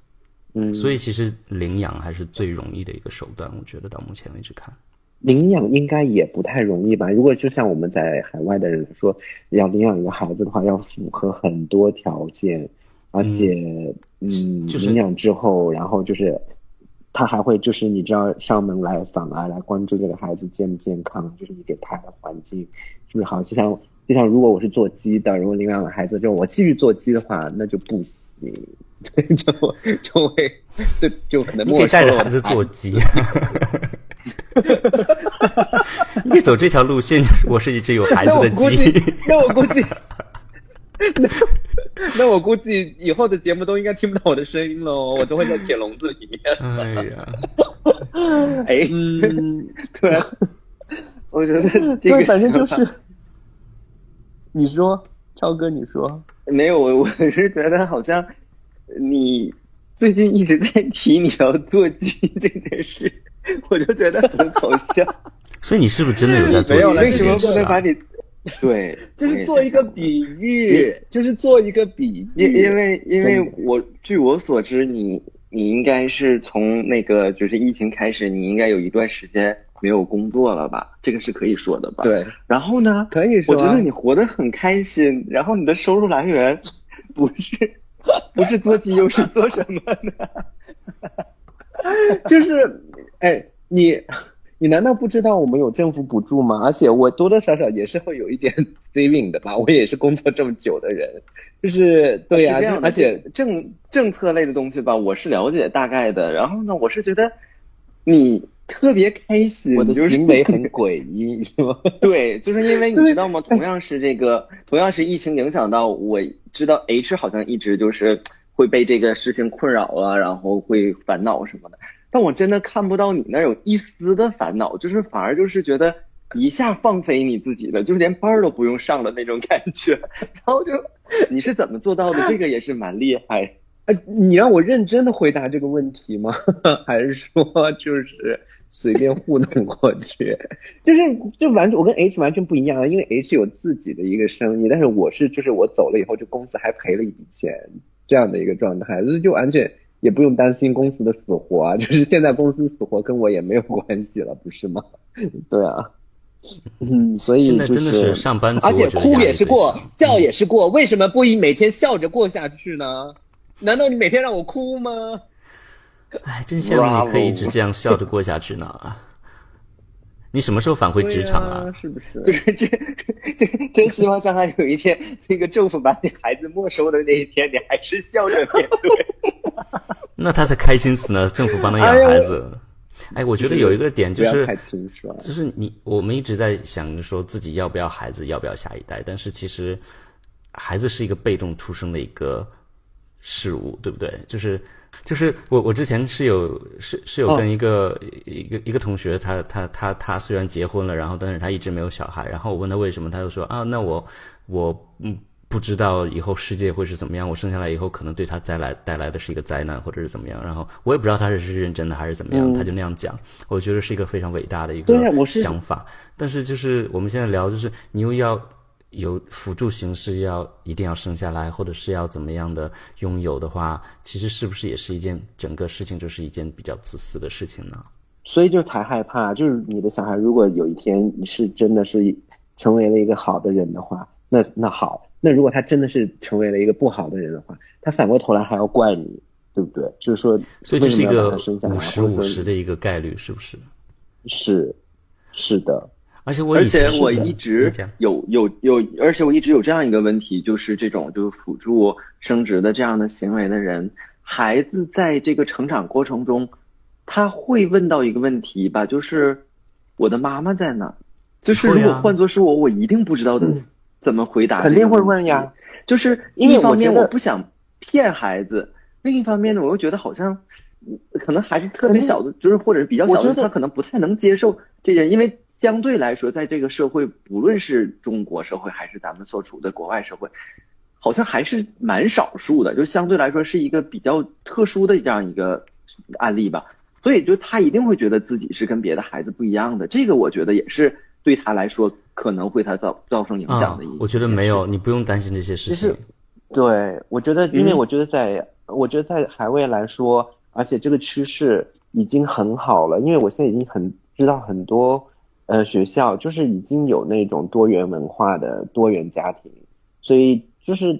Speaker 2: 嗯，
Speaker 1: 所以其实领养还是最容易的一个手段，我觉得到目前为止看。
Speaker 2: 领养应该也不太容易吧？如果就像我们在海外的人来说，要领养一个孩子的话，要符合很多条件，而且，嗯，
Speaker 1: 就是
Speaker 2: 领养之后，然后就是他还会就是你知道上门来访啊，来关注这个孩子健不健康，就是你给他的环境是不是好？就像就像如果我是做鸡的，如果领养了孩子之后我继续做鸡的话，那就不行，就 就会就就可能没收
Speaker 1: 孩子做鸡，你走这条路线。我是一只有孩子的
Speaker 2: 那我估
Speaker 1: 鸡
Speaker 2: 计，，那我估计，那 那我估计以后的节目都应该听不到我的声音喽，我都会在铁笼子里面。
Speaker 1: 哎呀，
Speaker 3: 哎，
Speaker 2: 嗯，
Speaker 3: 突然，我觉得这
Speaker 2: 对，
Speaker 3: 个
Speaker 2: 反正就是，你说，超哥，你说，
Speaker 3: 没有，我我是觉得好像你最近一直在提你要做鸡这件事，我就觉得很搞笑。
Speaker 1: 所以你是不是真的有在做
Speaker 2: 没有了
Speaker 1: 鸡这
Speaker 3: 为什么
Speaker 1: 件事啊？
Speaker 3: 不能把你？对，
Speaker 2: 就是做一个比喻，就是做一个比喻，
Speaker 3: 因因为因为我据我所知，你你应该是从那个就是疫情开始，你应该有一段时间没有工作了吧？这个是可以说的吧？。
Speaker 2: 对，
Speaker 3: 然后呢，
Speaker 2: 可以说啊，
Speaker 3: 我觉得你活得很开心，然后你的收入来源不是不是做鸡又是做什么呢？
Speaker 2: 就是，哎，你你难道不知道我们有政府补助吗？而且我多多少少也是会有一点 saving 的吧，我也是工作这么久的人，就是对呀、而且
Speaker 3: 政政策类的东西吧，我是了解大概的。然后呢，我是觉得你特别开心，
Speaker 2: 我的行为很诡异，是吗？
Speaker 3: 对，就是因为你 知道吗？同样是这个，同样是疫情影响到，我知道 H 好像一直就是会被这个事情困扰啊，然后会烦恼什么的。但我真的看不到你那有一丝的烦恼，就是反而就是觉得一下放飞你自己的，就是连班都不用上的那种感觉。然后就你是怎么做到的？这个也是蛮厉害。
Speaker 2: 呃，你让我认真的回答这个问题吗？还是说就是随便糊弄过去？就是就完全我跟 H 完全不一样啊，因为 H 有自己的一个生意，但是我是就是我走了以后，这公司还赔了一笔钱，这样的一个状态，就是就完全也不用担心公司的死活啊，就是现在公司死活跟我也没有关系了，不是吗？对啊，嗯，所以就
Speaker 1: 现在真的是上班族，
Speaker 2: 而且哭也是过，笑也是过，为什么不以每天笑着过下去呢？难道你每天让我哭吗？
Speaker 1: 哎，真羡慕你可以一直这样笑着过下去呢。你什么时候返回职场啊？
Speaker 2: 对是不是？
Speaker 3: 就是这这真希望将来有一天，那个政府把你孩子没收的那一天，你还是笑着面对。
Speaker 1: 那他才开心死呢，政府帮他养孩子。哎，我觉得有一个点就是。就是你，我们一直在想着说自己要不要孩子，要不要下一代，但是其实孩子是一个被动出生的一个事物，对不对？就是就是我我之前是有是是有跟一个、一个一个同学，他他他他虽然结婚了，然后但是他一直没有小孩，然后我问他为什么，他就说啊，那我我嗯。不知道以后世界会是怎么样，我生下来以后可能对他带来带来的是一个灾难，或者是怎么样。然后我也不知道他是是认真的还是怎么样，他就那样讲，我觉得是一个非常伟大的一个想法。但是就是我们现在聊，就是你又要有辅助形式，要一定要生下来，或者是要怎么样的拥有的话，其实是不是也是一件整个事情就是一件比较自私的事情呢？
Speaker 2: 所以就才害怕，就是你的小孩如果有一天你是真的是成为了一个好的人的话，那那好，那如果他真的是成为了一个不好的人的话，他反过头来还要怪你，对不对？就是说，
Speaker 1: 所以这是一个五十五十的一个概率，是不是？
Speaker 2: 是是的，
Speaker 1: 而且我
Speaker 3: 而
Speaker 1: 以前
Speaker 3: 且我一直有有有，而且我一直有这样一个问题，就是这种就是辅助生殖的这样的行为的人，孩子在这个成长过程中，他会问到一个问题吧，就是我的妈妈在哪？就是如果换作是我，我一定不知道怎么回答。
Speaker 2: 肯定会问呀。
Speaker 3: 就是
Speaker 2: 因为
Speaker 3: 一方面
Speaker 2: 我
Speaker 3: 不想骗孩子，另一方面呢，我又觉得好像嗯可能还是特别小的，就是或者是比较小的，他可能不太能接受这件，因为相对来说，在这个社会，不论是中国社会还是咱们所处的国外社会，好像还是蛮少数的，就相对来说是一个比较特殊的这样一个案例吧。所以就他一定会觉得自己是跟别的孩子不一样的，这个我觉得也是对他来说可能会他造造成影响的一、
Speaker 1: 啊。我觉得没有，你不用担心这些事情。
Speaker 2: 对，我觉得，因为
Speaker 3: 嗯
Speaker 2: 我觉得在，我觉得在海外来说，而且这个趋势已经很好了，因为我现在已经很知道很多呃学校就是已经有那种多元文化的多元家庭，所以就是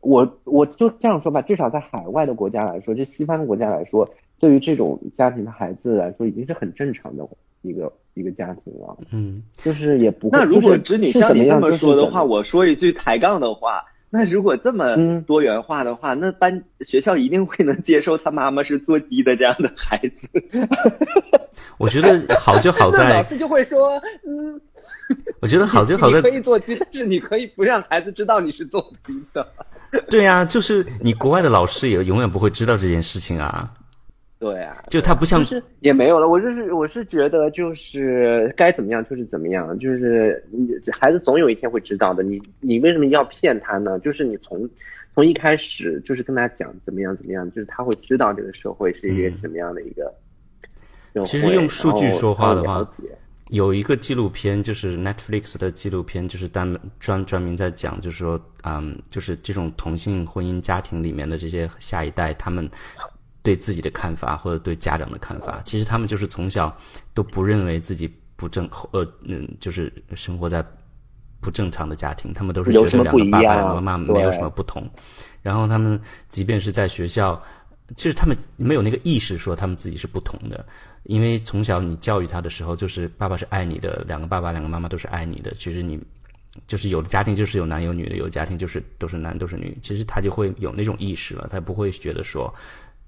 Speaker 2: 我我就这样说吧，至少在海外的国家来说，就西方的国家来说，对于这种家庭的孩子来说，已经是很正常的一个一个家庭了，
Speaker 1: 嗯，
Speaker 2: 就是也不会。
Speaker 3: 那如果
Speaker 2: 就是
Speaker 3: 织女
Speaker 2: 是怎样
Speaker 3: 像你这么说的话，我说一句抬杠的话，那如果这么
Speaker 2: 嗯
Speaker 3: 多元化的话，那班学校一定会能接受他妈妈是做鸡的这样的孩子。
Speaker 1: 我觉得好就好
Speaker 3: 在老，师就会说，嗯，
Speaker 1: 我觉得好就好在
Speaker 3: 你可以做鸡，但是你可以不让孩子知道你是做鸡的。
Speaker 1: 对呀、就是你国外的老师也永远不会知道这件事情啊，
Speaker 2: 对啊，
Speaker 1: 就他不像
Speaker 2: 就是也没有了。我就是我是觉得就是该怎么样就是怎么样，就是你孩子总有一天会知道的。你你为什么要骗他呢？就是你从从一开始就是跟他讲怎么样怎么样，就是他会知道这个社会是一个怎么样的一个。
Speaker 1: 其实用数据说话的话有一个纪录片，就是 Netflix 的纪录片，就是单门专专门在讲，就是说，嗯，就是这种同性婚姻家庭里面的这些下一代，他们对自己的看法或者对家长的看法，其实他们就是从小都不认为自己不正，呃，嗯，就是生活在不正常的家庭，他们都是觉得两个爸爸、两个妈妈没有什么不同，然后他们即便是在学校，其实他们没有那个意识说他们自己是不同的，因为从小你教育他的时候，就是爸爸是爱你的，两个爸爸两个妈妈都是爱你的。其实你就是有的家庭就是有男有女的，有的家庭就是都是男都是女，其实他就会有那种意识了，他不会觉得说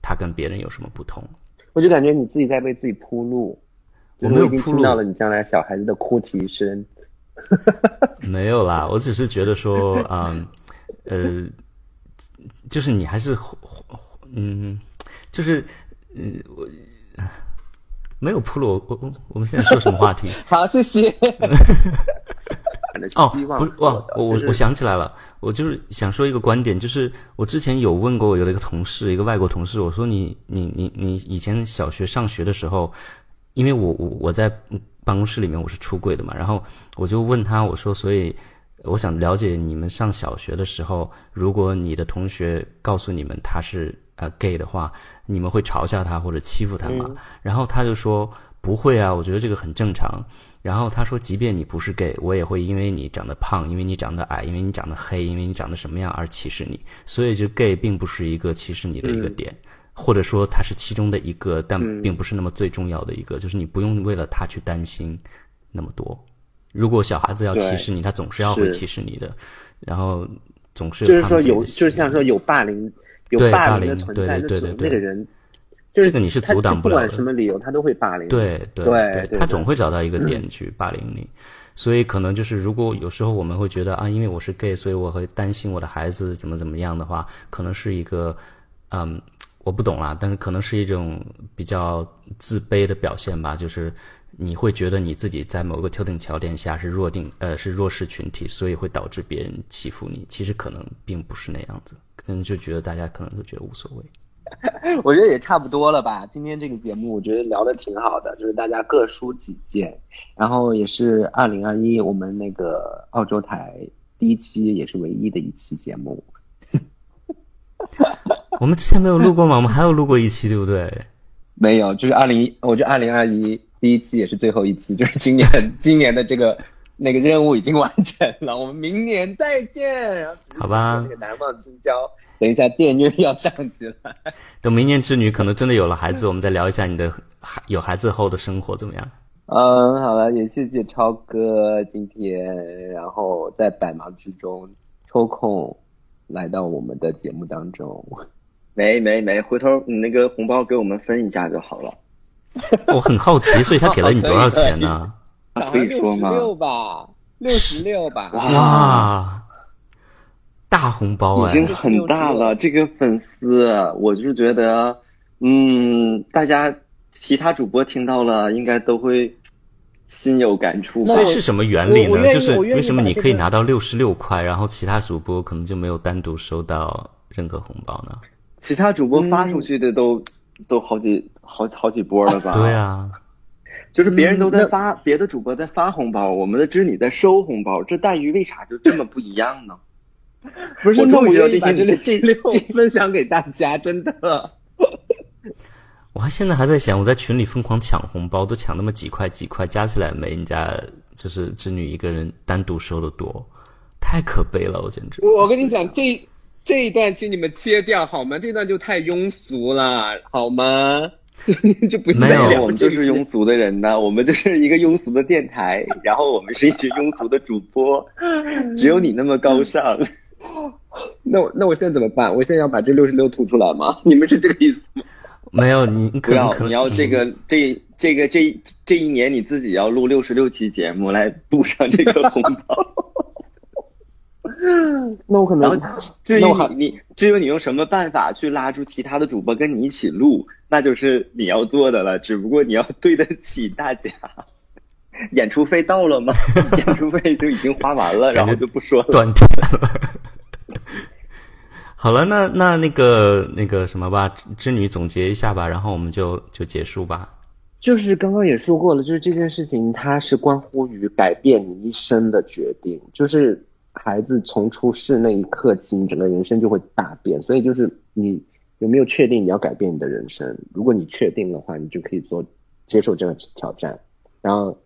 Speaker 1: 他跟别人有什么不同。
Speaker 2: 我就感觉你自己在为自己铺路。
Speaker 1: 我
Speaker 2: 们已经
Speaker 1: 没有铺路
Speaker 2: 听到了你将来小孩子的哭啼声。
Speaker 1: 没有啦，我只是觉得说，嗯，呃，就是你还是，嗯，就是，嗯，我没有铺路。我我我们现在说什么话题？
Speaker 2: 好，谢谢。
Speaker 1: 哦，不是哇我我我想起来了，我就是想说一个观点，就是我之前有问过我有的一个同事，一个外国同事，我说你你你你以前小学上学的时候，因为我我我在办公室里面我是出柜的嘛，然后我就问他，我说所以我想了解你们上小学的时候，如果你的同学告诉你们他是呃 gay 的话，你们会嘲笑他或者欺负他吗？然后他就说不会啊，我觉得这个很正常。然后他说，即便你不是 gay，我也会因为你长得胖，因为你长得矮，因为你长得黑，因为你长得什么样而歧视你。所以，就 gay 并不是一个歧视你的一个点，或者说它是其中的一个，但并不是那么最重要的一个。就是你不用为了他去担心那么多。如果小孩子要歧视你，他总是要会歧视你的，然后总是
Speaker 2: 就是说有，就是像说有霸凌，有霸
Speaker 1: 霸凌
Speaker 2: 的存在，
Speaker 1: 对对对
Speaker 2: 那个人，就是
Speaker 1: 这个你是阻挡不了的
Speaker 2: 不管什么理由，他都会霸凌。
Speaker 1: 对对
Speaker 2: 对对对
Speaker 1: 他总会找到一个点去霸凌你。所以可能就是，如果有时候我们会觉得啊，因为我是 gay，所以我会担心我的孩子怎么怎么样的话，可能是一个，嗯，我不懂啦，但是可能是一种比较自卑的表现吧，就是你会觉得你自己在某个特定条件下是弱定，呃，是弱势群体，所以会导致别人欺负你。其实可能并不是那样子，可能就觉得大家可能都觉得无所谓。
Speaker 2: 我觉得也差不多了吧。今天这个节目我觉得聊的挺好的，就是大家各抒己见，然后也是二零二一我们那个澳洲台第一期，也是唯一的一期节目。
Speaker 1: 我们之前没有录过吗？我们还有录过一期，对不对？
Speaker 2: 没有，就是二零一，我觉得二零二一第一期也是最后一期，就是今年今年的这个那个任务已经完成了，我们明年再见。然后
Speaker 1: 好吧
Speaker 2: 那个难忘今宵，等一下电乐要上起来。
Speaker 1: 等明年之女可能真的有了孩子，我们再聊一下你的孩有孩子后的生活怎么样？
Speaker 2: 嗯，好了，也谢谢超哥今天，然后在百忙之中抽空来到我们的节目当中。
Speaker 3: 没没没，回头你那个红包给我们分一下就好了。
Speaker 1: 我很好奇，所以他给了你多少钱呢？
Speaker 3: 可以说吗？
Speaker 2: 六吧，六十六吧。
Speaker 1: 哇，大红包哎！
Speaker 3: 已经很大了。这个粉丝，我就是觉得，嗯，大家其他主播听到了，应该都会心有感触吧
Speaker 1: 所以是什么原理呢？就是为什么你可以拿到六十六块，然后其他主播可能就没有单独收到任何红包呢？
Speaker 3: 其他主播发出去的都、都好几好好几波了吧？
Speaker 1: 对，啊，
Speaker 3: 就是别人都在发，别的主播在发红包，我们的织女在收红包，这待遇为啥就这么不一样呢？
Speaker 5: 不是，
Speaker 3: 我
Speaker 5: 那我
Speaker 3: 终于知道这些
Speaker 5: 愿意把这六分享给大家，真的。
Speaker 1: 我还现在还在想，我在群里疯狂抢红包，都抢那么几块几块，加起来没人家就是织女一个人单独收的多，太可悲了，我简直。
Speaker 5: 我跟你讲，这这一段请你们切掉好吗？这段就太庸俗了，好吗？就不
Speaker 1: 没有
Speaker 3: 我们就是庸俗的人呢，我们就是一个庸俗的电台，然后我们是一群庸俗的主播，只有你那么高尚。
Speaker 5: 那我那我现在怎么办？我现在要把这六十六吐出来吗？你们是这个意思吗？
Speaker 1: 没有你，你
Speaker 3: 不要，你要这个这这个这这一年你自己要录六十六期节目来补上这个红包。
Speaker 5: 那我可能
Speaker 3: 至于你你至于你用什么办法去拉住其他的主播跟你一起录，那就是你要做的了。只不过你要 对得起大家。演出费到了吗？演出费就已经花完了，然后就不说了。
Speaker 1: 断电了。好了，那那那个那个什么吧，织女总结一下吧，然后我们就就结束吧。
Speaker 2: 就是刚刚也说过了，就是这件事情它是关乎于改变你一生的决定，就是孩子从出世那一刻起，你整个人生就会大变，所以就是你有没有确定你要改变你的人生？如果你确定的话，你就可以做接受这个挑战，然后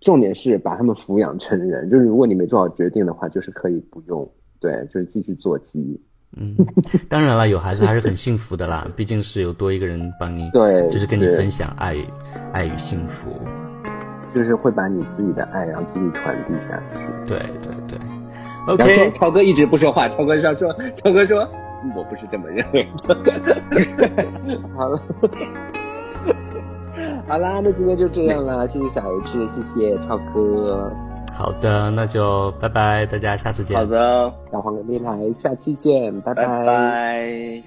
Speaker 2: 重点是把他们抚养成人，就是如果你没做好决定的话，就是可以不用，对，就是继续做鸡，
Speaker 1: 嗯，当然了，有孩子还是很幸福的啦，毕竟是有多一个人帮你，
Speaker 2: 对
Speaker 1: 就是跟你分享爱与爱与幸福。
Speaker 2: 就是会把你自己的爱然后继续传递下去。
Speaker 1: 对对对
Speaker 5: 然后超
Speaker 1: ，OK，
Speaker 5: 超哥一直不说话，超哥上说，超哥说，嗯我不是这么认为的。
Speaker 2: 好了，好啦，那今天就这样啦，谢谢小鱼吃，谢谢超哥，
Speaker 1: 好的，那就拜拜，大家下次见。
Speaker 3: 好的，
Speaker 2: 小黄的电台，下期见，拜
Speaker 3: 拜